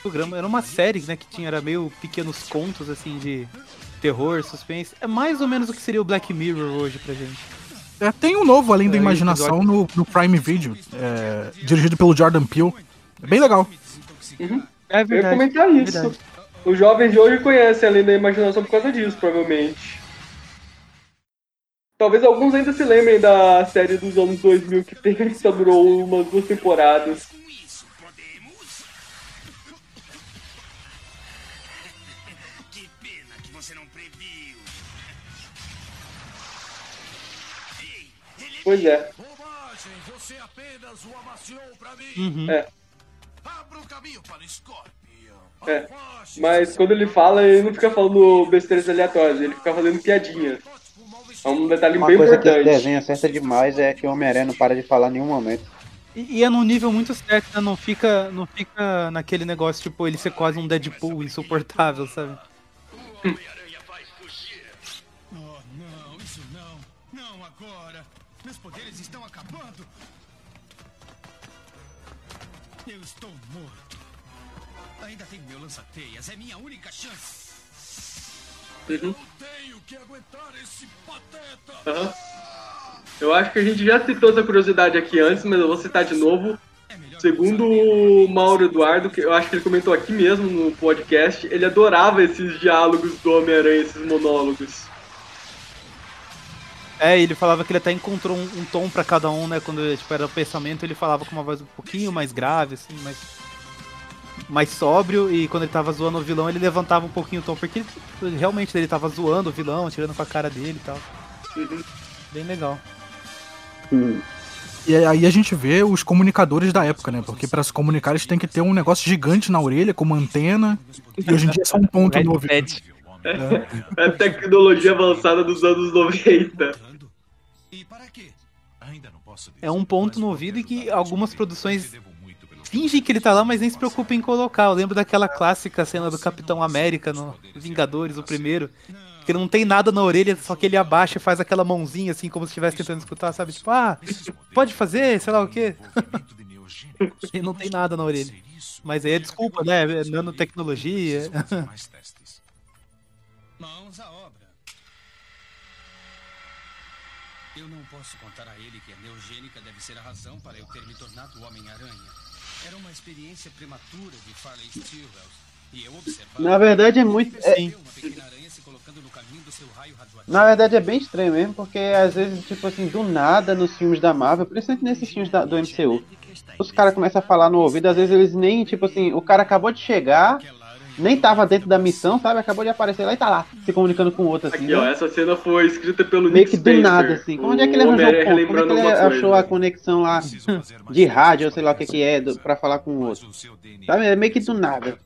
programa, era uma série, né, que tinha, era meio pequenos contos, assim, de terror, suspense. É mais ou menos o que seria o Black Mirror hoje pra gente. É, tem um novo Além da É, Imaginação no, no Prime Video, é, dirigido pelo Jordan Peele. É bem legal. É Eu ia comentar isso. verdade. Os jovens de hoje conhecem além da imaginação por causa disso, provavelmente. Talvez alguns ainda se lembrem da série dos anos 2000 que teve, só durou umas duas temporadas. Previu. Pois é. Bobagem, você apenas o amaciou pra mim. Uhum. É. Abra o caminho para o Scorpion. É. Mas quando ele fala, ele não fica falando besteiras aleatórias, ele fica fazendo piadinha. É um detalhe Uma bem coisa que esse importante. desenho acerta demais é que o Homem-Aranha não para de falar em nenhum momento. E, e é num nível muito certo, né? Não fica, não fica naquele negócio, tipo, ele ser quase um Deadpool insuportável, sabe? Oh, não, isso não. Não agora. Meus poderes estão acabando. Eu estou morto. Ainda tenho meu lança-teias. É minha única chance. Uhum. Que aguentar esse pateta. Aham. Eu acho que a gente já citou essa curiosidade aqui antes, mas eu vou citar de novo. Segundo o Mauro Eduardo, que eu acho que ele comentou aqui mesmo no podcast, ele adorava esses diálogos do Homem-Aranha, esses monólogos. É, ele falava que ele até encontrou um, um tom pra cada um, né? Quando tipo, era o pensamento, ele falava com uma voz um pouquinho mais grave, assim, mais, mais sóbrio. E quando ele tava zoando o vilão, ele levantava um pouquinho o tom, porque ele- realmente ele tava zoando o vilão, tirando com a cara dele e tal. Bem legal. E aí a gente vê os comunicadores da época, né? Porque pra se comunicar eles têm que ter um negócio gigante na orelha, com uma antena. E hoje em dia é só um ponto no ouvido. É a tecnologia avançada dos anos 90. É um ponto no ouvido e que algumas produções fingem que ele tá lá, mas nem se preocupam em colocar. Eu lembro daquela clássica cena do Capitão América no Vingadores, o primeiro. Que ele não tem nada na orelha, só que ele abaixa e faz aquela mãozinha assim, como se estivesse tentando escutar, sabe? Tipo, ah, pode fazer, sei lá o quê. e não tem nada na orelha. Mas aí é desculpa, né? É nanotecnologia. Mãos à obra. Eu não posso contar a ele que a neogênica deve ser a razão para eu ter me tornado Homem-Aranha. Era uma experiência prematura de Farley Stilwell. E eu observava. Na verdade é muito. é- na verdade é bem estranho mesmo, porque às vezes, tipo assim, do nada nos filmes da Marvel, principalmente nesses filmes da- do MCU, os caras começam a falar no ouvido, às vezes eles nem, tipo assim, o cara acabou de chegar, nem tava dentro da missão, sabe? Acabou de aparecer lá e tá lá, se comunicando com o outro, assim. Aqui, ó, né? essa cena foi escrita pelo Meio Nick que do nada, assim. Onde é que ele O arranjou o ponto? Como é que ele achou coisa. a conexão lá de rádio, ou sei lá o que que é, do, pra falar com o outro? Sabe? É meio que do nada.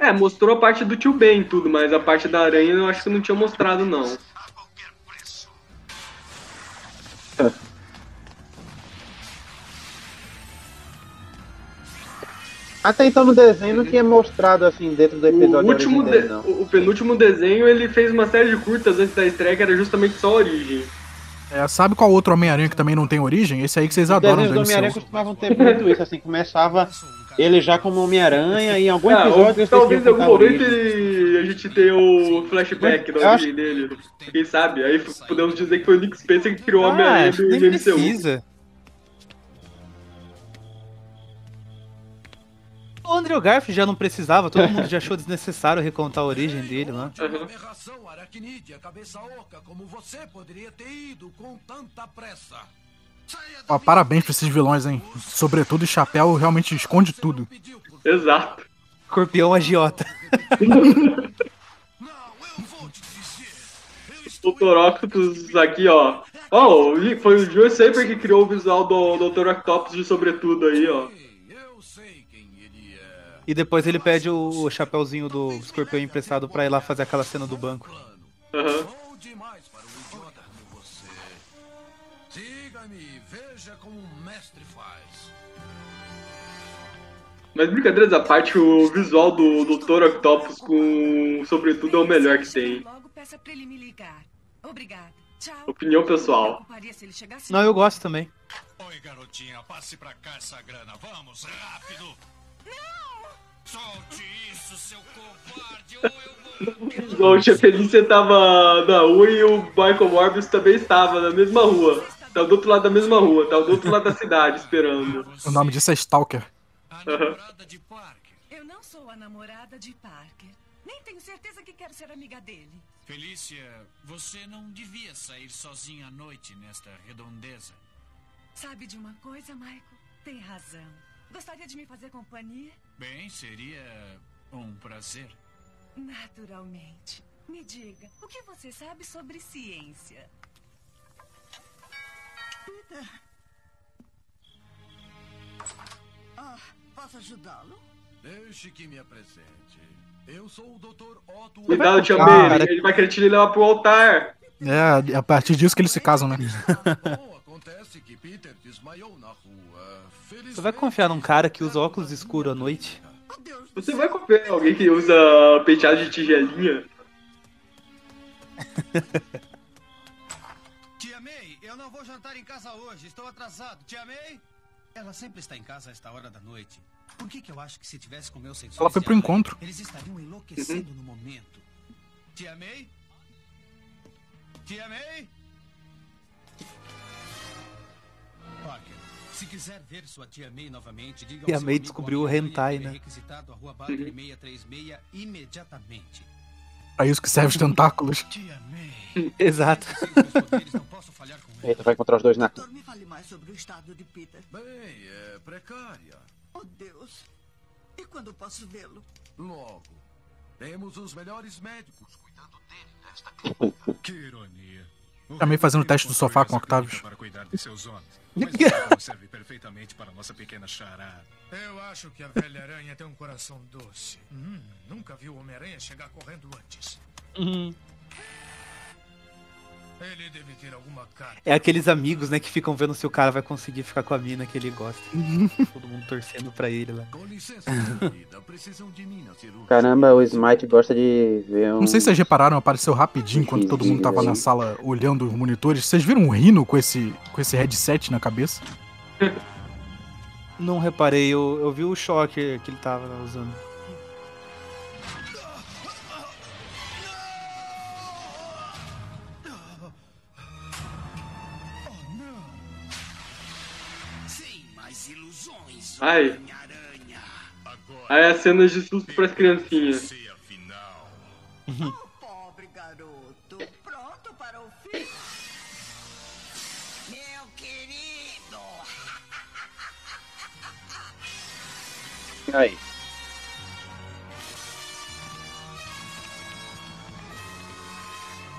É, mostrou a parte do tio Ben tudo, mas a parte da aranha eu acho que não tinha mostrado, não. Até então no desenho não tinha mostrado assim dentro do O, episódio último origem dele, de- não. o penúltimo desenho ele fez uma série de curtas antes da estreia que era justamente só a origem. É, sabe qual outro Homem-Aranha que também não tem origem? Esse aí que vocês Os adoram do Homem-Aranha costumavam ter muito isso, assim, começava ele já como Homem-Aranha e em algum Ah, ou episódio eles talvez em algum momento origem. ele- a gente tenha o flashback da acho- origem dele. Quem sabe? Aí podemos dizer que foi o Nick Spencer que criou o Ah, Homem-Aranha do MCU. precisa. O Andrew Garfield já não precisava, todo mundo já achou desnecessário recontar a origem dele lá. Aberração aracnídea, cabeça oca, como você poderia ter ido com tanta pressa. Ó, parabéns pra esses vilões, hein? Sobretudo e chapéu realmente esconde tudo. Exato. Escorpião agiota. O Octopus aqui, ó. Oh, foi o Joe Saber que criou o visual do Dr. Octopus de sobretudo aí, ó. E depois ele pede o, o chapéuzinho do escorpião emprestado pra ir lá fazer aquela cena do banco. Aham. Um e um faz. Mas brincadeiras à parte, o visual do Dr. Octopus com sobretudo é o melhor que tem. Opinião pessoal. Não, eu gosto também. Oi, garotinha, passe pra cá essa grana. Vamos, rápido. Não! Solte isso, seu covarde, ou eu O Tia Felícia tava na rua e o Michael Morbius também estava na mesma rua. Tá do outro lado da mesma rua, tá do outro lado da cidade esperando. O nome disso é Stalker. Aham. Eu não sou a namorada de Parker. Nem tenho certeza que quero ser amiga dele. Felícia, você não devia sair sozinha à noite nesta redondeza. Sabe de uma coisa, Michael? Tem razão. Gostaria de me fazer companhia? Bem, seria um prazer. Naturalmente. Me diga, o que você sabe sobre ciência? Peter. Ah, posso ajudá-lo? Deixe que me apresente. Eu sou o Dr. Otto. Cuidado, Tia Ah, cara. ele vai querer te levar pro altar. É, a partir disso que eles se casam, né? Acontece que Peter desmaiou na rua. Você vai confiar num cara que usa óculos escuros à noite? Você vai confiar em alguém que usa penteado de tigelinha? Tia May, eu não vou jantar em casa hoje. Estou atrasado. Tia May? Ela sempre está em casa a esta hora da noite. Por que, que eu acho que se tivesse com meus sensores... Ela foi pro encontro. Eles estariam enlouquecendo no momento. Tia May? Tia May? Parker, se quiser ver sua tia May novamente, diga ao Tia seu May descobriu o hentai, é né? requisitado a Rua Barkley 636 imediatamente. Pra isso que serve os tentáculos. Exato. Eita, vai encontrar os dois na. Doutor, me fale mais sobre o estado de Peter. Bem, é precária. Oh, Deus. E quando posso vê-lo? Logo, temos os melhores médicos cuidando dele nesta Que ironia. Também fazendo teste do sofá com Octavius. Para cuidar de seus homens. Mas serve perfeitamente para nossa pequena charada. Eu acho que a velha aranha tem um coração doce. Hum, nunca vi o Homem-Aranha chegar correndo antes. Uhum. É aqueles amigos, né, que ficam vendo se o cara vai conseguir ficar com a mina que ele gosta. Todo mundo torcendo pra ele lá. Caramba, o Smite gosta de ver um. Não sei se vocês repararam, apareceu rapidinho enquanto todo mundo tava na sala olhando os monitores. Vocês viram um rino com esse, com esse headset na cabeça? Não reparei, eu, eu vi o choque que ele tava usando. Ai. Aí as cenas de susto pras criancinhas. Pobre garoto. Pronto para o fim. Meu querido. Aí.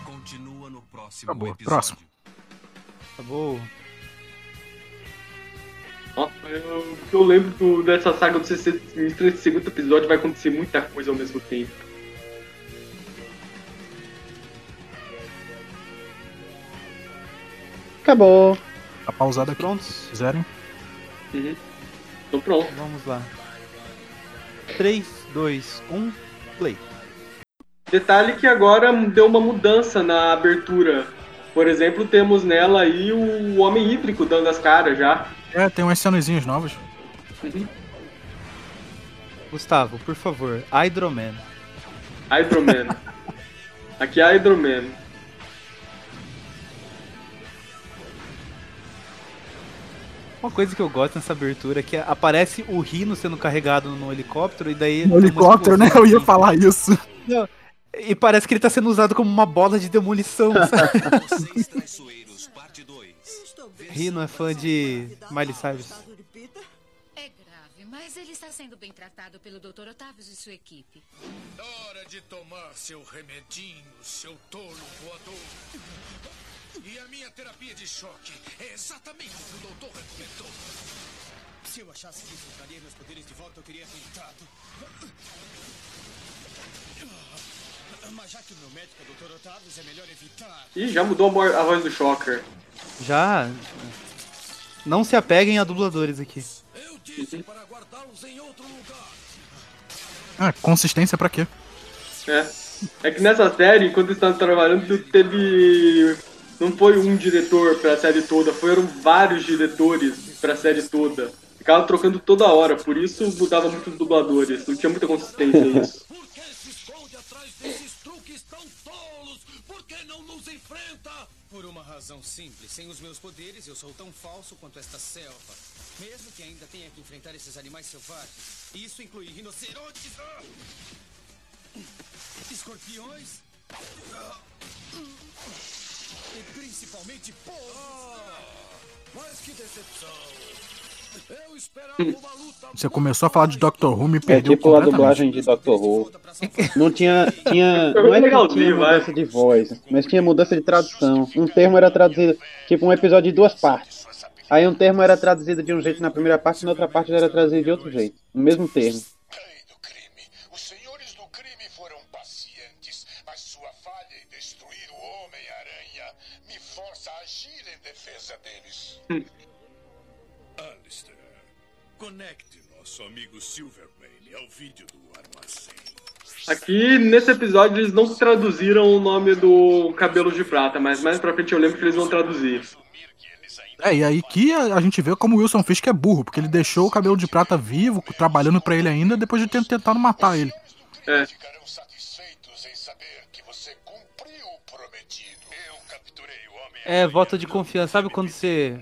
Continua no próximo Acabou. episódio. Próximo. Acabou. Nossa, eu, o que eu lembro do- dessa saga do Sinistro nesse segundo episódio vai acontecer muita coisa ao mesmo tempo. Acabou. Tá pausado aqui. Prontos? Quiserem? Uhum. Tô pronto. Vamos lá. 3, 2, 1, play. Detalhe que agora deu uma mudança na abertura. Por exemplo, temos nela aí o Homem Hídrico dando as caras já. É, tem umas cenazinhas novas. Gustavo, por favor, Hydroman. Hydroman. Aqui é Hydroman. Uma coisa que eu gosto nessa abertura é que aparece o Rino sendo carregado no helicóptero e daí. No helicóptero, né? Eu ia falar isso. Não, E parece que ele tá sendo usado como uma bola de demolição, sabe? Vocês traiçoeiros, parte 2. Rino é fã de Miley Cyrus. É grave, mas ele está sendo bem tratado pelo Dr. Otávio e sua equipe. Hora de tomar seu remedinho, seu tolo voador. E a minha terapia de choque é exatamente o que o doutor recomendou. Se eu achasse que isso traria meus poderes de volta, eu teria tentado. Mas já que o meu médico é Dr. Otávio, é melhor evitar. Ih, já mudou a voz do Shocker. Já. Não se apeguem a dubladores aqui. Ah, consistência pra quê? É. É que nessa série, enquanto eles estavam trabalhando, teve. Não foi um diretor pra série toda, foram vários diretores pra série toda. Ficava trocando toda hora, por isso mudava muito os dubladores. Não tinha muita consistência isso. Por uma razão simples. Sem os meus poderes, eu sou tão falso quanto esta selva. Mesmo que ainda tenha que enfrentar esses animais selvagens. Isso inclui rinocerontes. Escorpiões. E principalmente porcos. Mas que decepção. Eu esperava Hum. uma luta Você começou a falar de Doctor Who me É perdeu tipo a dublagem de Doctor Who. Não tinha. tinha não é que tinha mudança de voz, mas tinha mudança de tradução. Um termo era traduzido, tipo um episódio de duas partes. Aí um termo era traduzido de um jeito na primeira parte e na outra parte era traduzido de outro jeito. O mesmo termo. Os conecte nosso amigo Silvermane ao vídeo do armazém. Aqui nesse episódio eles não traduziram o nome do cabelo de prata, mas mais pra frente eu lembro que eles vão traduzir. É, e aí que a, gente vê como o Wilson Fisk é burro, porque ele deixou o cabelo de prata vivo, trabalhando pra ele ainda, depois de ter tentado matar ele. É. É, voto de confiança. Sabe quando você.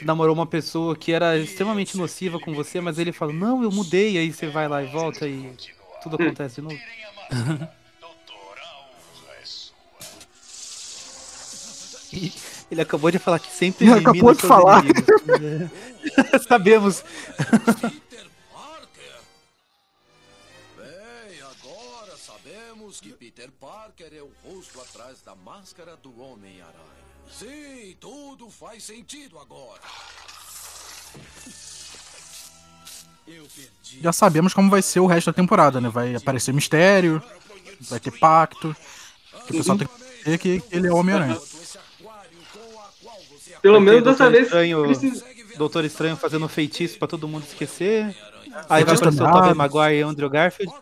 Você namorou uma pessoa que era extremamente nociva com você, mas ele fala, não, eu mudei, aí você vai lá e volta e tudo acontece de novo. Ele acabou de falar que sempre Ele acabou de falar. inimigos. É. Sabemos. Bem, agora sabemos que Peter Parker é o rosto atrás da máscara do Homem-Aranha. Sim, tudo faz sentido agora. Eu perdi. Já sabemos como vai ser o resto da temporada, né? Vai aparecer mistério, vai ter pacto. Que o pessoal tem que ver que ele é o Homem-Aranha. Pelo menos dessa vez. Estranho, precisa- Doutor Estranho fazendo feitiço pra todo mundo esquecer. Aí vai aparecer o. Tobey Maguire e Andrew Garfield.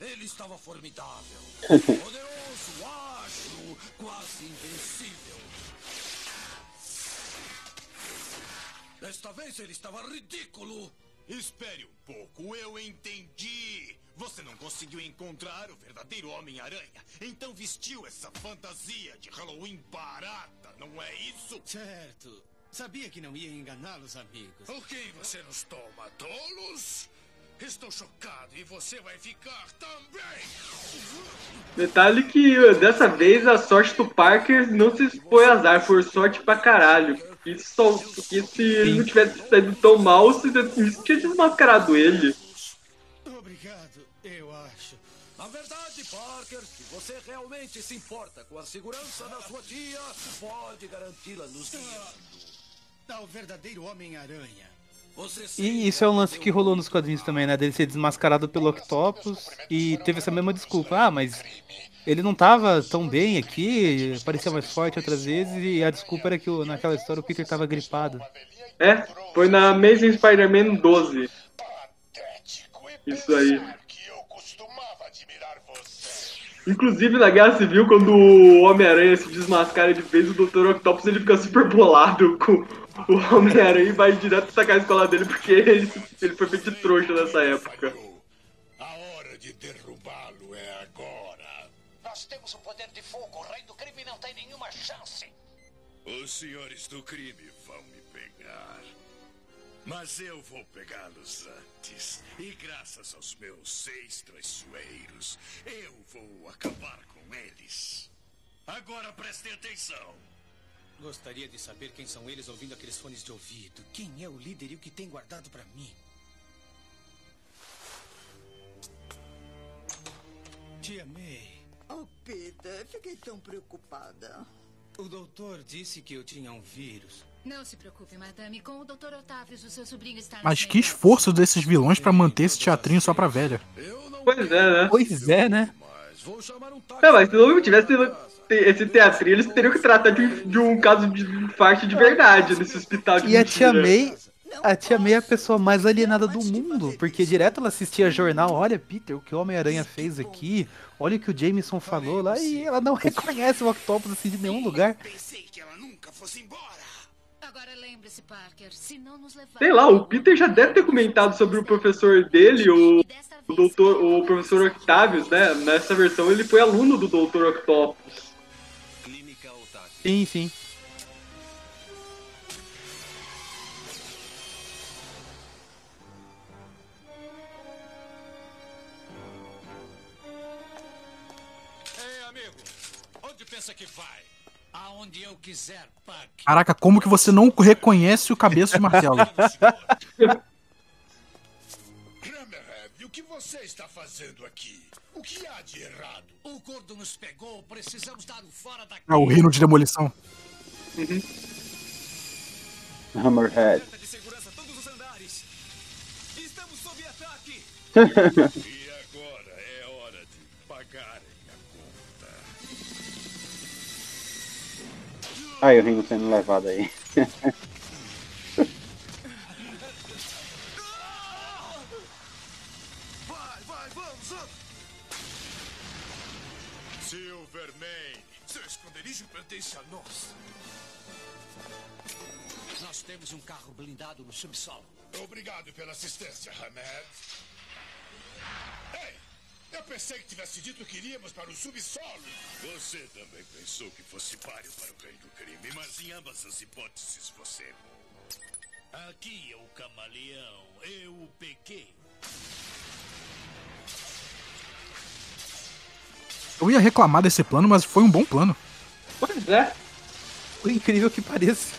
Ele estava formidável. Poderoso, ágil, quase invencível. Desta vez ele estava ridículo. Espere um pouco, eu entendi. Você não conseguiu encontrar o verdadeiro Homem-Aranha, então vestiu essa fantasia de Halloween barata, não é isso? Certo. Sabia que não ia enganá-los, amigos. O que você nos toma, tolos? Estou chocado e você vai ficar também. Detalhe que dessa vez a sorte do Parker não se foi azar, foi sorte pra caralho. Porque só, porque se ele não tivesse saído tão mal, se isso tinha desmascarado ele. Obrigado, eu acho. Na verdade, Parker, se você realmente se importa com a segurança da sua tia, pode garanti-la nos guiando. Ao verdadeiro Homem-Aranha. E isso é um lance que rolou nos quadrinhos também, né? Dele ser desmascarado pelo Octopus e teve essa mesma desculpa. Ah, mas ele não tava tão bem aqui, parecia mais forte outras vezes, e a desculpa era que o- naquela história o Peter tava gripado. É, foi na Amazing Spider-Man 12. Isso aí. Inclusive na Guerra Civil, quando o Homem-Aranha se desmascara de vez, o Dr. Octopus ele fica super bolado com o Homem-Aranha e vai direto sacar a escola dele porque ele, ele foi feito de trouxa nessa época. A hora de derrubá-lo é agora. Nós temos o poder de fogo. O rei do crime não tem nenhuma chance. Os senhores do crime vão me pegar. Mas eu vou pegá-los antes. E graças aos meus seis traiçoeiros, eu vou acabar com eles. Agora prestem atenção. Gostaria de saber quem são eles ouvindo aqueles fones de ouvido. Quem é o líder e o que tem guardado pra mim? Tia May, Oh, Peter, fiquei tão preocupada. o doutor disse que eu tinha um vírus. Não se preocupe, madame. Com o Dr. Otávios, o seu sobrinho está Mas que esforço desses vilões pra manter esse teatrinho só pra velha. Pois é, né? Pois é, né? Não, mas se não tivesse esse teatrinho, eles teriam que tratar de, um- de um caso de infarto de verdade nesse hospital de E a tia mentira. May, a tia May é a pessoa mais alienada do mundo, porque direto ela assistia jornal, olha, Peter, o que o Homem-Aranha fez aqui, olha o que o Jameson falou lá, e ela não reconhece o Octopus assim de nenhum lugar. Agora lembre-se, Parker, se não nos levar... Sei lá, o Peter já deve ter comentado sobre o professor dele, o, o doutor, o professor Octavius, né? Nessa versão ele foi aluno do Dr. Octopus. Quiser, Parker. Caraca, como que você não reconhece o cabeça de martelo? Hammerhead, o que você está fazendo aqui? O que há de errado? O gordo nos pegou, precisamos dar um fora daqui. É o rino de demolição. Hammerhead. de segurança todos os andares. Estamos sob ataque. E agora é hora de pagarem a conta. Aí o Ringo sendo levado aí. pertence a nós. Nós temos um carro blindado no subsolo. obrigado pela assistência, Hammerhead. Ei, eu pensei que tivesse dito que iríamos para o subsolo. Você também pensou que fosse páreo para o rei do crime, mas em ambas as hipóteses você errou. Aqui é o camaleão. Eu o peguei. Eu ia reclamar desse plano, mas foi um bom plano. Pois é. Por incrível que pareça.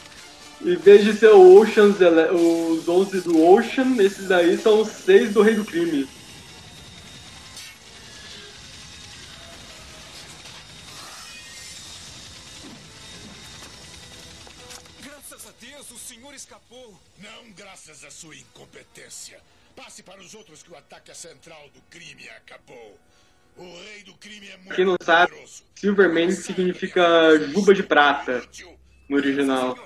Em vez de ser o Ocean's, Ele- os 11 do Ocean, esses daí são os 6 do Rei do Crime. Graças a Deus, o senhor escapou. Não graças à sua incompetência. Passe para os outros que o ataque à central do crime acabou. Quem não sabe, Silverman significa juba de prata no original.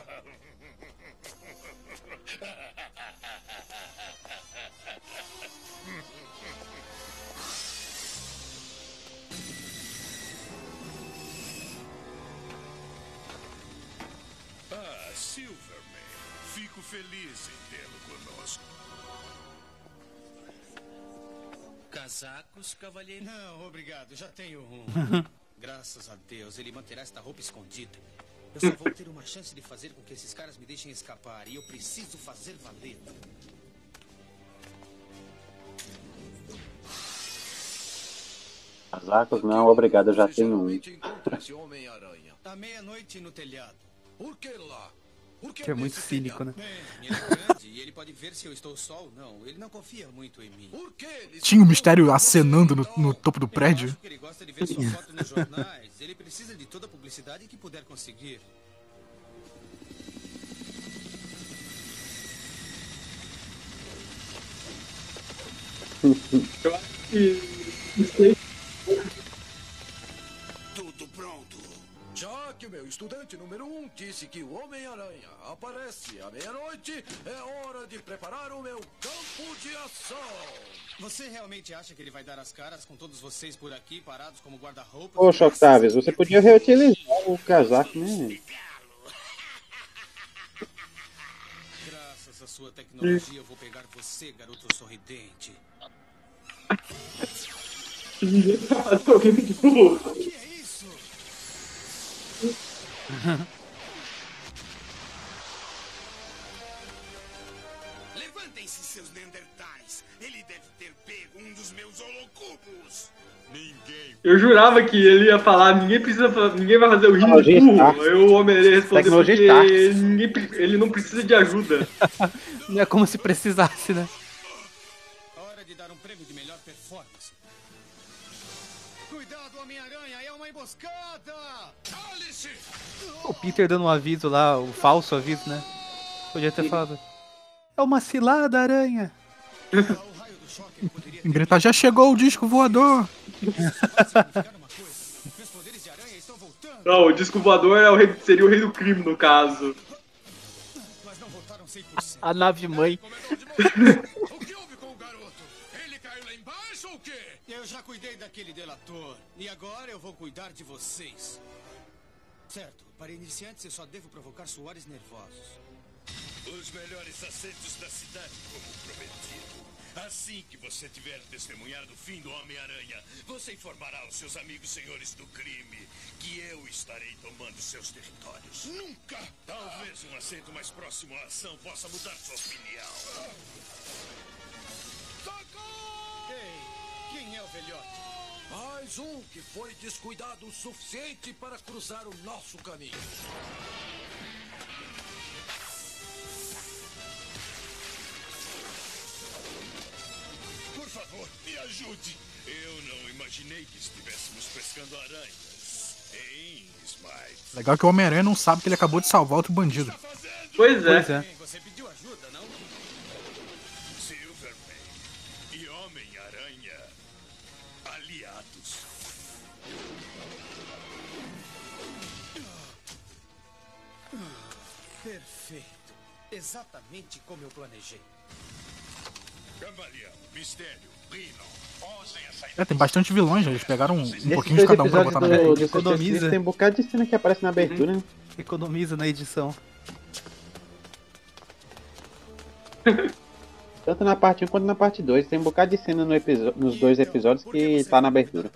Ah, Silverman. Fico feliz em tê-lo conosco. Casacos, cavalheiro? Não, obrigado, já tenho um. Graças a Deus, ele manterá esta roupa escondida. Eu só vou ter uma chance de fazer com que esses caras me deixem escapar e eu preciso fazer valer. Casacos não, obrigado, eu já tenho um. À meia-noite no telhado. Por que lá? Que é muito cínico, né? Ele é grande ele pode ver se eu estou só ou não. Ele não confia muito em mim. Por que ele Tinha um mistério acenando no, no topo do prédio. Ele gosta de ver sua foto nos jornais. Ele precisa de toda a publicidade que puder conseguir. Eu acho que. isso aí- que o meu estudante número um disse que o Homem-Aranha aparece à meia-noite, é hora de preparar o meu campo de ação. Você realmente acha que ele vai dar as caras com todos vocês por aqui parados como guarda-roupa? Poxa, Octavius, você podia reutilizar o casaco, né? Graças à sua tecnologia, eu vou pegar você, garoto sorridente. Ninguém vai fazer alguém de Levantem-se, seus Neandertais. Ele deve ter pego um dos meus holocubos. Ninguém. Eu jurava que ele ia falar, ninguém precisa ninguém vai fazer o rimo Tecnologia burro. Aí o Homem-Aranha respondeu Tecnologia porque Stark. ninguém, ele não precisa de ajuda. Não é como se precisasse, né? Hora de dar um prêmio de melhor performance. O Peter dando um aviso lá, o falso aviso, né? Podia ter falado. É uma cilada, aranha. Gritar, já chegou o disco voador. Não, o disco voador é o rei- seria o rei do crime, no caso. A nave mãe. Eu já cuidei daquele delator. E agora eu vou cuidar de vocês. Certo, para iniciantes eu só devo provocar suores nervosos. Os melhores assentos da cidade, como prometido. Assim que você tiver testemunhado o fim do Homem-Aranha, você informará aos seus amigos senhores do crime que eu estarei tomando seus territórios. Nunca! Talvez um assento mais próximo à ação possa mudar sua opinião. Ei, quem é o velhote? Mais um que foi descuidado o suficiente para cruzar o nosso caminho. Por favor, me ajude. Eu não imaginei que estivéssemos pescando aranhas. Em Smite. Legal que o Homem-Aranha não sabe que ele acabou de salvar outro bandido. Pois é. Pois é. Exatamente como eu planejei. Camaleão, Mistério, essa É, tem bastante vilões, já. Eles pegaram um, um pouquinho de cada um pra botar na do, do Sexta Economiza. Tem um bocado de cena que aparece na abertura, né? Economiza na edição. Tanto na parte 1 quanto na parte 2. Tem um bocado de cena no nos dois episódios que tá na abertura.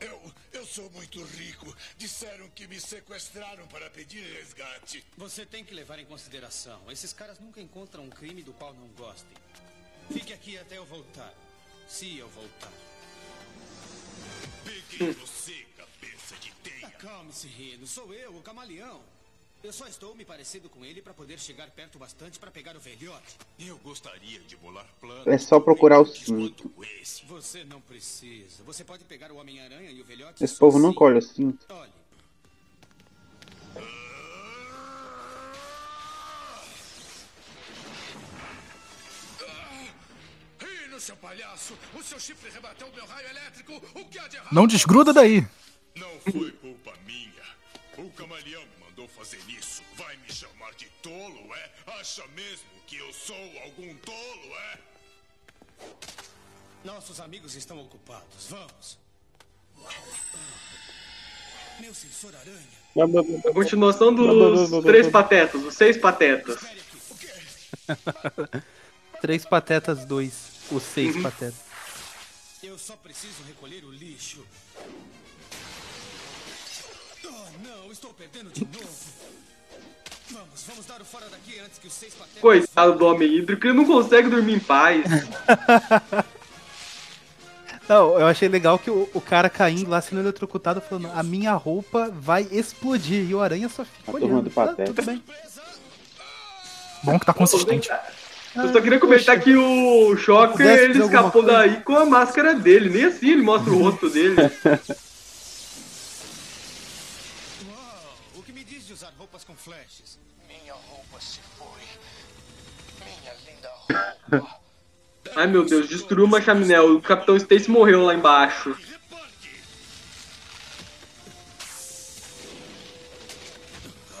Eu, eu sou muito rico. Disseram que me sequestraram para pedir resgate. Você tem que levar em consideração. Esses caras nunca encontram um crime do qual não gostem. Fique aqui até eu voltar. Se eu voltar. Peguei você, cabeça de teia. Acalme-se, Rino. Sou eu, o camaleão. Eu só estou me parecendo com ele para poder chegar perto bastante para pegar o velhote. Eu gostaria de bolar planos. É só procurar o cinto. Esse. Você não precisa. Você pode pegar o Homem-Aranha e o velhote. Esse povo nunca olha o cinto. Olhe, Rino, seu palhaço! O seu chifre rebateu meu raio elétrico! O que há de errado? Não desgruda daí. Não foi culpa minha. O camaleão me mandou fazer isso. Vai me chamar de tolo, é? Acha mesmo que eu sou algum tolo, é? nossos amigos estão ocupados. Vamos. Meu sensor aranha. A continuação dos Três Patetas, os Seis Patetas. Três patetas, dois. Os seis patetas. Eu só preciso recolher o lixo. Não, estou perdendo de novo. Vamos, vamos dar o fora daqui antes que os seis patetas. Coitado do Homem Hídrico, ele não consegue dormir em paz. Não, eu achei legal que o, o cara caindo lá sendo eletrocutado falando a minha roupa vai explodir. E o aranha só fica A turma olhando. do Tá, Pateta. tudo bem. Bom que tá consistente. Eu só queria comentar que o Shocker ele escapou daí com a máscara dele. Nem assim ele mostra o rosto dele. com flashes? Minha roupa se foi. Minha linda roupa. Ai meu Deus, destruiu uma chaminé. O Capitão Stacy morreu lá embaixo.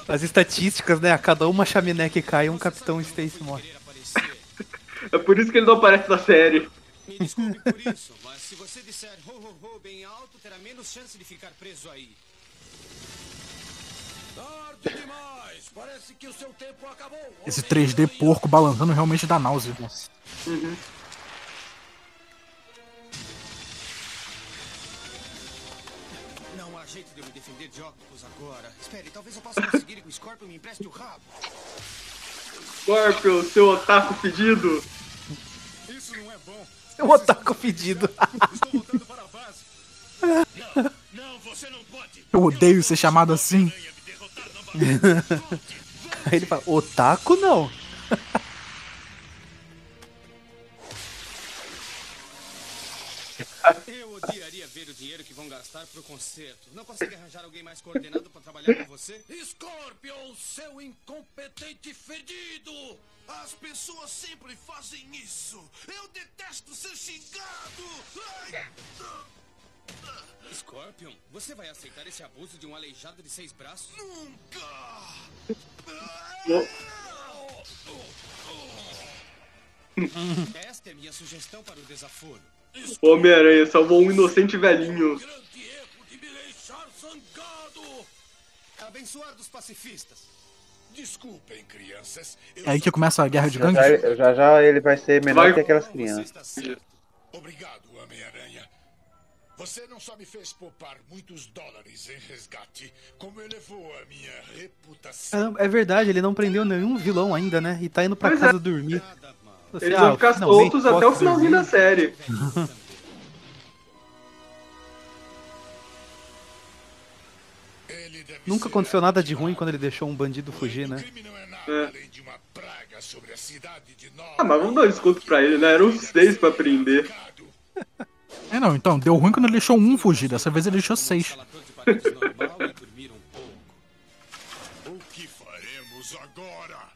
As estatísticas, né? A cada uma chaminé que cai, um capitão Stacy morre. É por isso que ele não aparece na série. Me desculpe por isso, mas se você disser ho ho ho bem alto, terá menos chance de ficar preso aí. Esse 3D porco balançando realmente dá náusea. Não há jeito de eu me defender de Octopus agora. Espere, talvez eu possa conseguir que o Scorpion me empreste o rabo. Scorpion, seu otaku pedido. Isso não é bom. É um otaku pedido. Estou voltando para a base. Não, você não pode. Eu odeio ser chamado assim. Aí ele fala, otaku não. Eu odiaria ver o dinheiro que vão gastar pro concerto. Não consegue arranjar alguém mais coordenado pra trabalhar com você? Scorpion, seu incompetente fedido! As pessoas sempre fazem isso. Eu detesto ser xingado. Ai. Scorpion, você vai aceitar esse abuso de um aleijado de seis braços? Nunca! Esta é minha sugestão para o desaforo. Homem-Aranha salvou um inocente velhinho. Abençoar dos pacifistas. Desculpem, crianças. É aí que começa a guerra de gangues. já, já já ele vai ser menor Vai- que aquelas crianças. Obrigado, Homem-Aranha. Você não só me fez poupar muitos dólares em resgate, como elevou a minha reputação. Caramba, é verdade, ele não prendeu nenhum vilão ainda, né? E tá indo pra Pois casa dormir. Você, Eles ah, vão ficar soltos até o finalzinho dormir. da série. Nunca aconteceu nada de ruim quando ele deixou um bandido fugir, né? É. Ah, mas vamos dar um desconto pra ele, né? Eram seis pra prender. É não, então, deu ruim quando ele deixou um fugir, dessa vez ele deixou seis. O que faremos agora?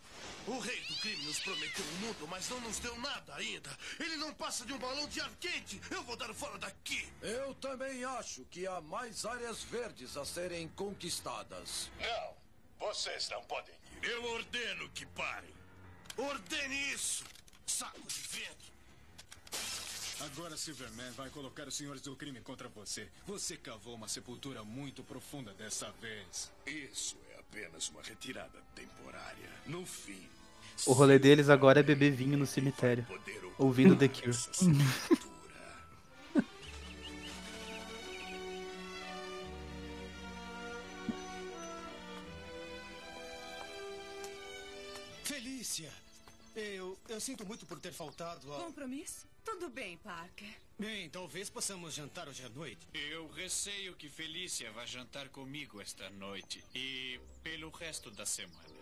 O rei do crime nos prometeu um mundo, mas não nos deu nada ainda. Ele não passa de um balão de ar quente. Eu vou dar fora daqui. Eu também acho que há mais áreas verdes a serem conquistadas. Não, vocês não podem ir. Eu ordeno que parem. Ordene isso, saco de vento. Agora Silverman vai colocar os senhores do crime contra você. Você cavou uma sepultura muito profunda dessa vez. Isso é apenas uma retirada temporária. No fim, O rolê deles agora é beber vinho no cemitério, ouvindo The Cure. Eu, sinto muito por ter faltado ao... Compromisso? Tudo bem, Parker. Bem, talvez possamos jantar hoje à noite. Eu receio que Felícia vá jantar comigo esta noite e pelo resto da semana.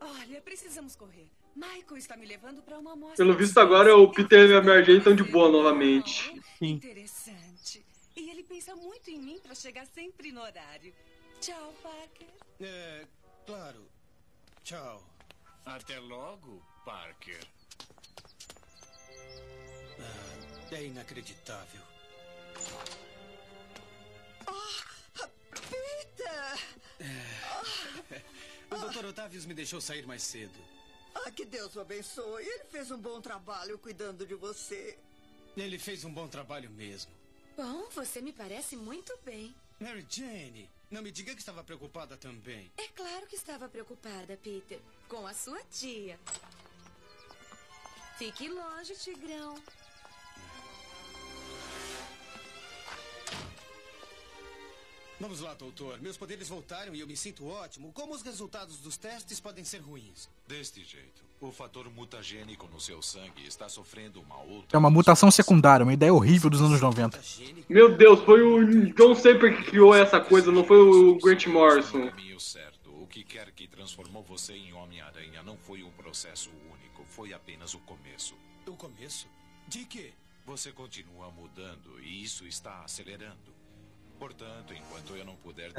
Olha, precisamos correr. Michael está me levando para uma amostra. Pelo visto agora o Peter e a Mary Jane estão de boa novamente. Interessante. E ele pensa muito em mim para chegar sempre no horário. Tchau, Parker. É, claro. Tchau. Até logo, Parker. Ah, é inacreditável. Peter! O Dr. Otavius me deixou sair mais cedo. Ah, que Deus o abençoe. Ele fez um bom trabalho cuidando de você. Ele fez um bom trabalho mesmo. Bom, você me parece muito bem. Mary Jane, não me diga que estava preocupada também. É claro que estava preocupada, Peter. Com a sua tia. Fique longe, Tigrão. Vamos lá, doutor. Meus poderes voltaram e eu me sinto ótimo. Como os resultados dos testes podem ser ruins? Deste jeito, o fator mutagênico no seu sangue está sofrendo uma outra. É uma mutação secundária, uma ideia horrível dos anos 90. Meu Deus, foi o John Semper que criou essa coisa, não foi o Grant Morrison. caminho certo. O que quer que transformou você em Homem-Aranha não foi um processo único, foi apenas o começo. O começo? De quê? Você continua mudando e isso está acelerando. Portanto, enquanto eu não puder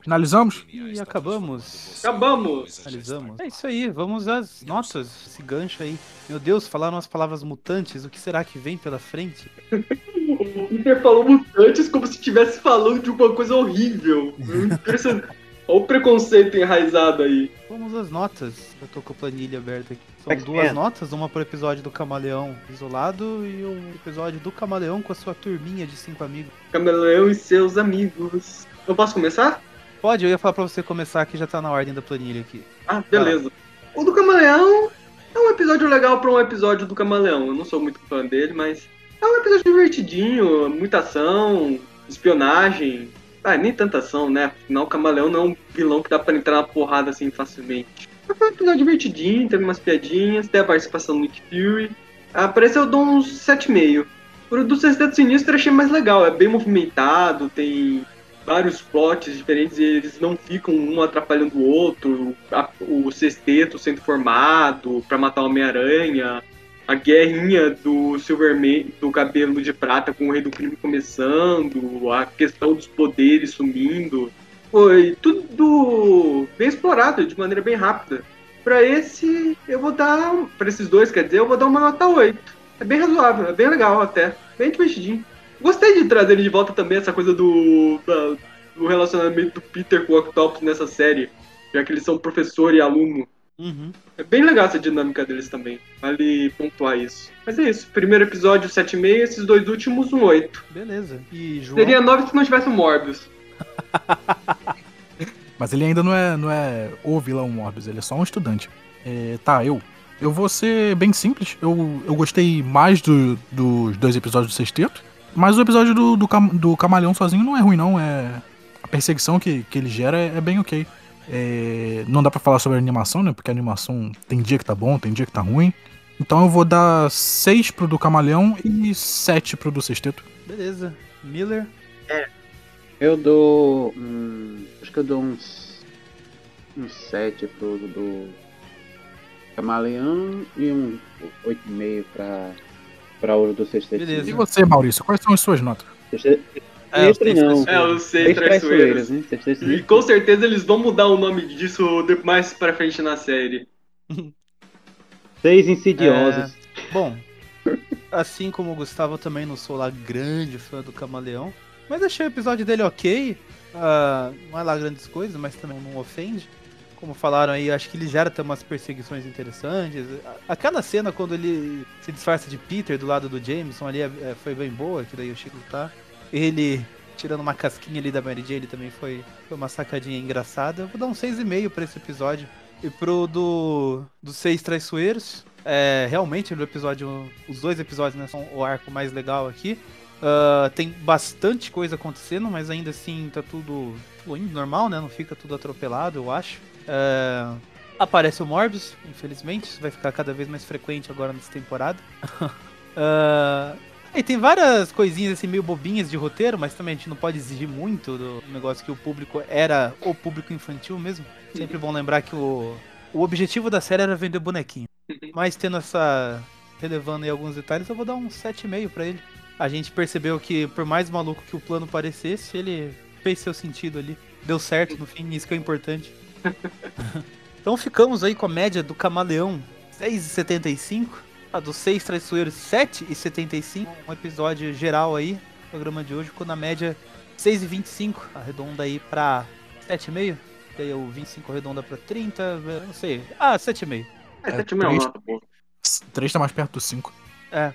Finalizamos? E acabamos. Acabamos! Finalizamos. É isso aí, vamos às notas, esse gancho aí. Meu Deus, falaram as palavras mutantes, o que será que vem pela frente? O Peter falou mutantes como se estivesse falando de uma coisa horrível. Impressionante. Olha o preconceito enraizado aí. Vamos às notas. Eu tô com a planilha aberta aqui. São X-Men. duas notas, uma pro episódio do Camaleão isolado e um episódio do Camaleão com a sua turminha de cinco amigos. Camaleão e seus amigos. Eu posso começar? Pode, eu ia falar pra você começar que já tá na ordem da planilha aqui. Ah, beleza. O do Camaleão é um episódio legal pra um episódio do Camaleão. Eu não sou muito fã dele, mas é um episódio divertidinho, muita ação, espionagem. Ah, nem tanta ação, né? Afinal, o Camaleão não é um vilão que dá pra entrar na porrada assim facilmente. Mas Foi um episódio divertidinho, teve umas piadinhas, tem a participação do Nick Fury. Ah, esse eu dou uns 7,5. O do Sexteto Sinistro achei mais legal, é bem movimentado, tem vários plots diferentes e eles não ficam um atrapalhando o outro. O sexteto sendo formado pra matar o Homem-Aranha. A guerrinha do Silverman, do cabelo de prata com o rei do crime começando, a questão dos poderes sumindo. Foi tudo bem explorado de maneira bem rápida. Pra esse, eu vou dar. Pra esses dois, quer dizer, eu vou dar uma nota 8. É bem razoável, é bem legal até. Bem divertidinho. Gostei de trazer ele de volta também, essa coisa do, do relacionamento do Peter com o Octopus nessa série. Já que eles são professor e aluno. Uhum. É bem legal essa dinâmica deles também. Vale pontuar isso. Mas é isso. Primeiro episódio 7,5, esses dois últimos um 8. Beleza. E João? Seria 9 se não tivesse o Morbius. Mas ele ainda não é, não é o vilão Morbius, ele é só um estudante. É, tá, eu. Eu vou ser bem simples. Eu, eu gostei mais do- dos dois episódios do Sexteto. Mas o episódio do, do, cam- do Camaleão sozinho não é ruim, não. É, a perseguição que, que ele gera é, é bem ok. É, não dá pra falar sobre a animação, né? Porque a animação tem dia que tá bom, tem dia que tá ruim. Então eu vou dar 6 pro do Camaleão e 7 pro do Sexteto. Beleza. Miller? Eu dou. Hum, acho que eu dou uns. Uns 7 pro do Camaleão e um 8,5 pra. pra ouro do sexteto. E você, Maurício, quais são as suas notas? É, os seis não. É, os seis Seis traiçoeiros. E com certeza eles vão mudar o nome disso mais pra frente na série. Seis insidiosos. É, bom, assim como o Gustavo, eu também não sou lá grande fã do Camaleão. Mas achei o episódio dele ok. Ah, não é lá grandes coisas, mas também não ofende. Como falaram aí, acho que ele gera até umas perseguições interessantes. Aquela cena quando ele se disfarça de Peter do lado do Jameson ali é- é- foi bem boa, que daí o Chico tá. Ele tirando uma casquinha ali da Mary Jane também foi, foi uma sacadinha engraçada. Eu vou dar um 6,5 pra esse episódio. E pro do, dos Seis Traiçoeiros, é, realmente no episódio, os dois episódios né, são o arco mais legal aqui. Ah, tem bastante coisa acontecendo, mas ainda assim tá tudo fluindo normal, né? Não fica tudo atropelado, eu acho. É, aparece o Morbius, infelizmente, isso vai ficar cada vez mais frequente agora nessa temporada. Ah, e tem várias coisinhas assim meio bobinhas de roteiro, mas também a gente não pode exigir muito do negócio que o público era o público infantil mesmo. Sempre bom lembrar que o, o objetivo da série era vender bonequinho. Mas tendo essa. relevando aí alguns detalhes, eu vou dar um 7,5 pra ele. A gente percebeu que, por mais maluco que o plano parecesse, ele fez seu sentido ali. Deu certo no fim, isso que é importante. então ficamos aí com a média do Camaleão 6,75. A dos seis traiçoeiros 7,75. Um episódio geral aí. Programa de hoje ficou na média 6,25. Arredonda aí pra 7,5. Daí o 25 arredonda pra 30. eu Não sei. Ah, 7,5. É, É, 7,5 é uma três- nota boa. 3 tá mais perto do 5. É.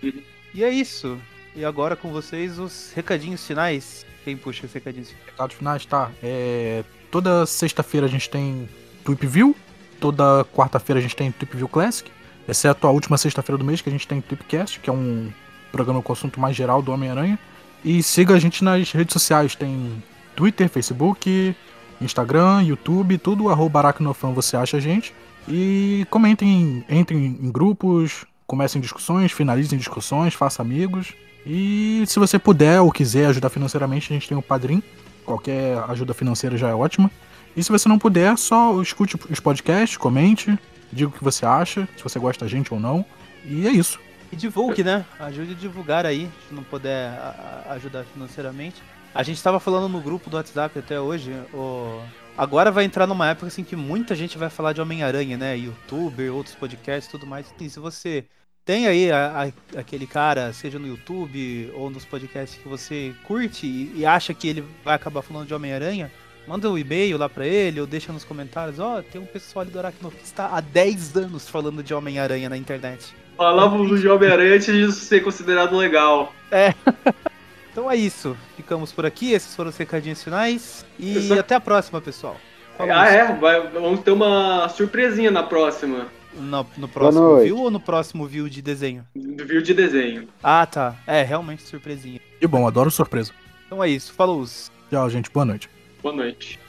E é isso. E agora com vocês os recadinhos finais. Quem puxa os recadinhos finais? Recados finais, tá? É, toda sexta-feira a gente tem Tweep View. Toda quarta-feira a gente tem Tweep View Classic. Exceto a última sexta-feira do mês que a gente tem Tweepcast, que é um programa com assunto mais geral do Homem-Aranha. E siga a gente nas redes sociais. Tem Twitter, Facebook, Instagram, YouTube, tudo arroba aracnofan você acha a gente. E comentem, entrem em grupos, comecem discussões, finalizem discussões, faça amigos. E se você puder ou quiser ajudar financeiramente, a gente tem o Padrim. Qualquer ajuda financeira já é ótima. E se você não puder, só escute os podcasts, comente, diga o que você acha, se você gosta da gente ou não. E é isso. E divulgue, né? Ajude a divulgar aí, se não puder ajudar financeiramente. A gente tava falando no grupo do WhatsApp até hoje, o... agora vai entrar numa época assim que muita gente vai falar de Homem-Aranha, né? Youtuber, outros podcasts tudo mais. E se você tem aí a- a- aquele cara, seja no YouTube ou nos podcasts que você curte e, e acha que ele vai acabar falando de Homem-Aranha, manda um e-mail lá pra ele ou deixa nos comentários, ó, tem um pessoal ali do Aracno que está há 10 anos falando de Homem-Aranha na internet. Falávamos de Homem-Aranha antes disso ser considerado legal. É. Então é isso. Ficamos por aqui. Esses foram os recadinhos finais. E só- até a próxima, pessoal. Falou. Ah, é? Vai- vamos ter uma surpresinha na próxima. No, no próximo view ou no próximo view de desenho? Do view de desenho. Ah, tá. É, realmente surpresinha. E bom, adoro surpresa. Então é isso. Falou. Tchau, gente. Boa noite. Boa noite.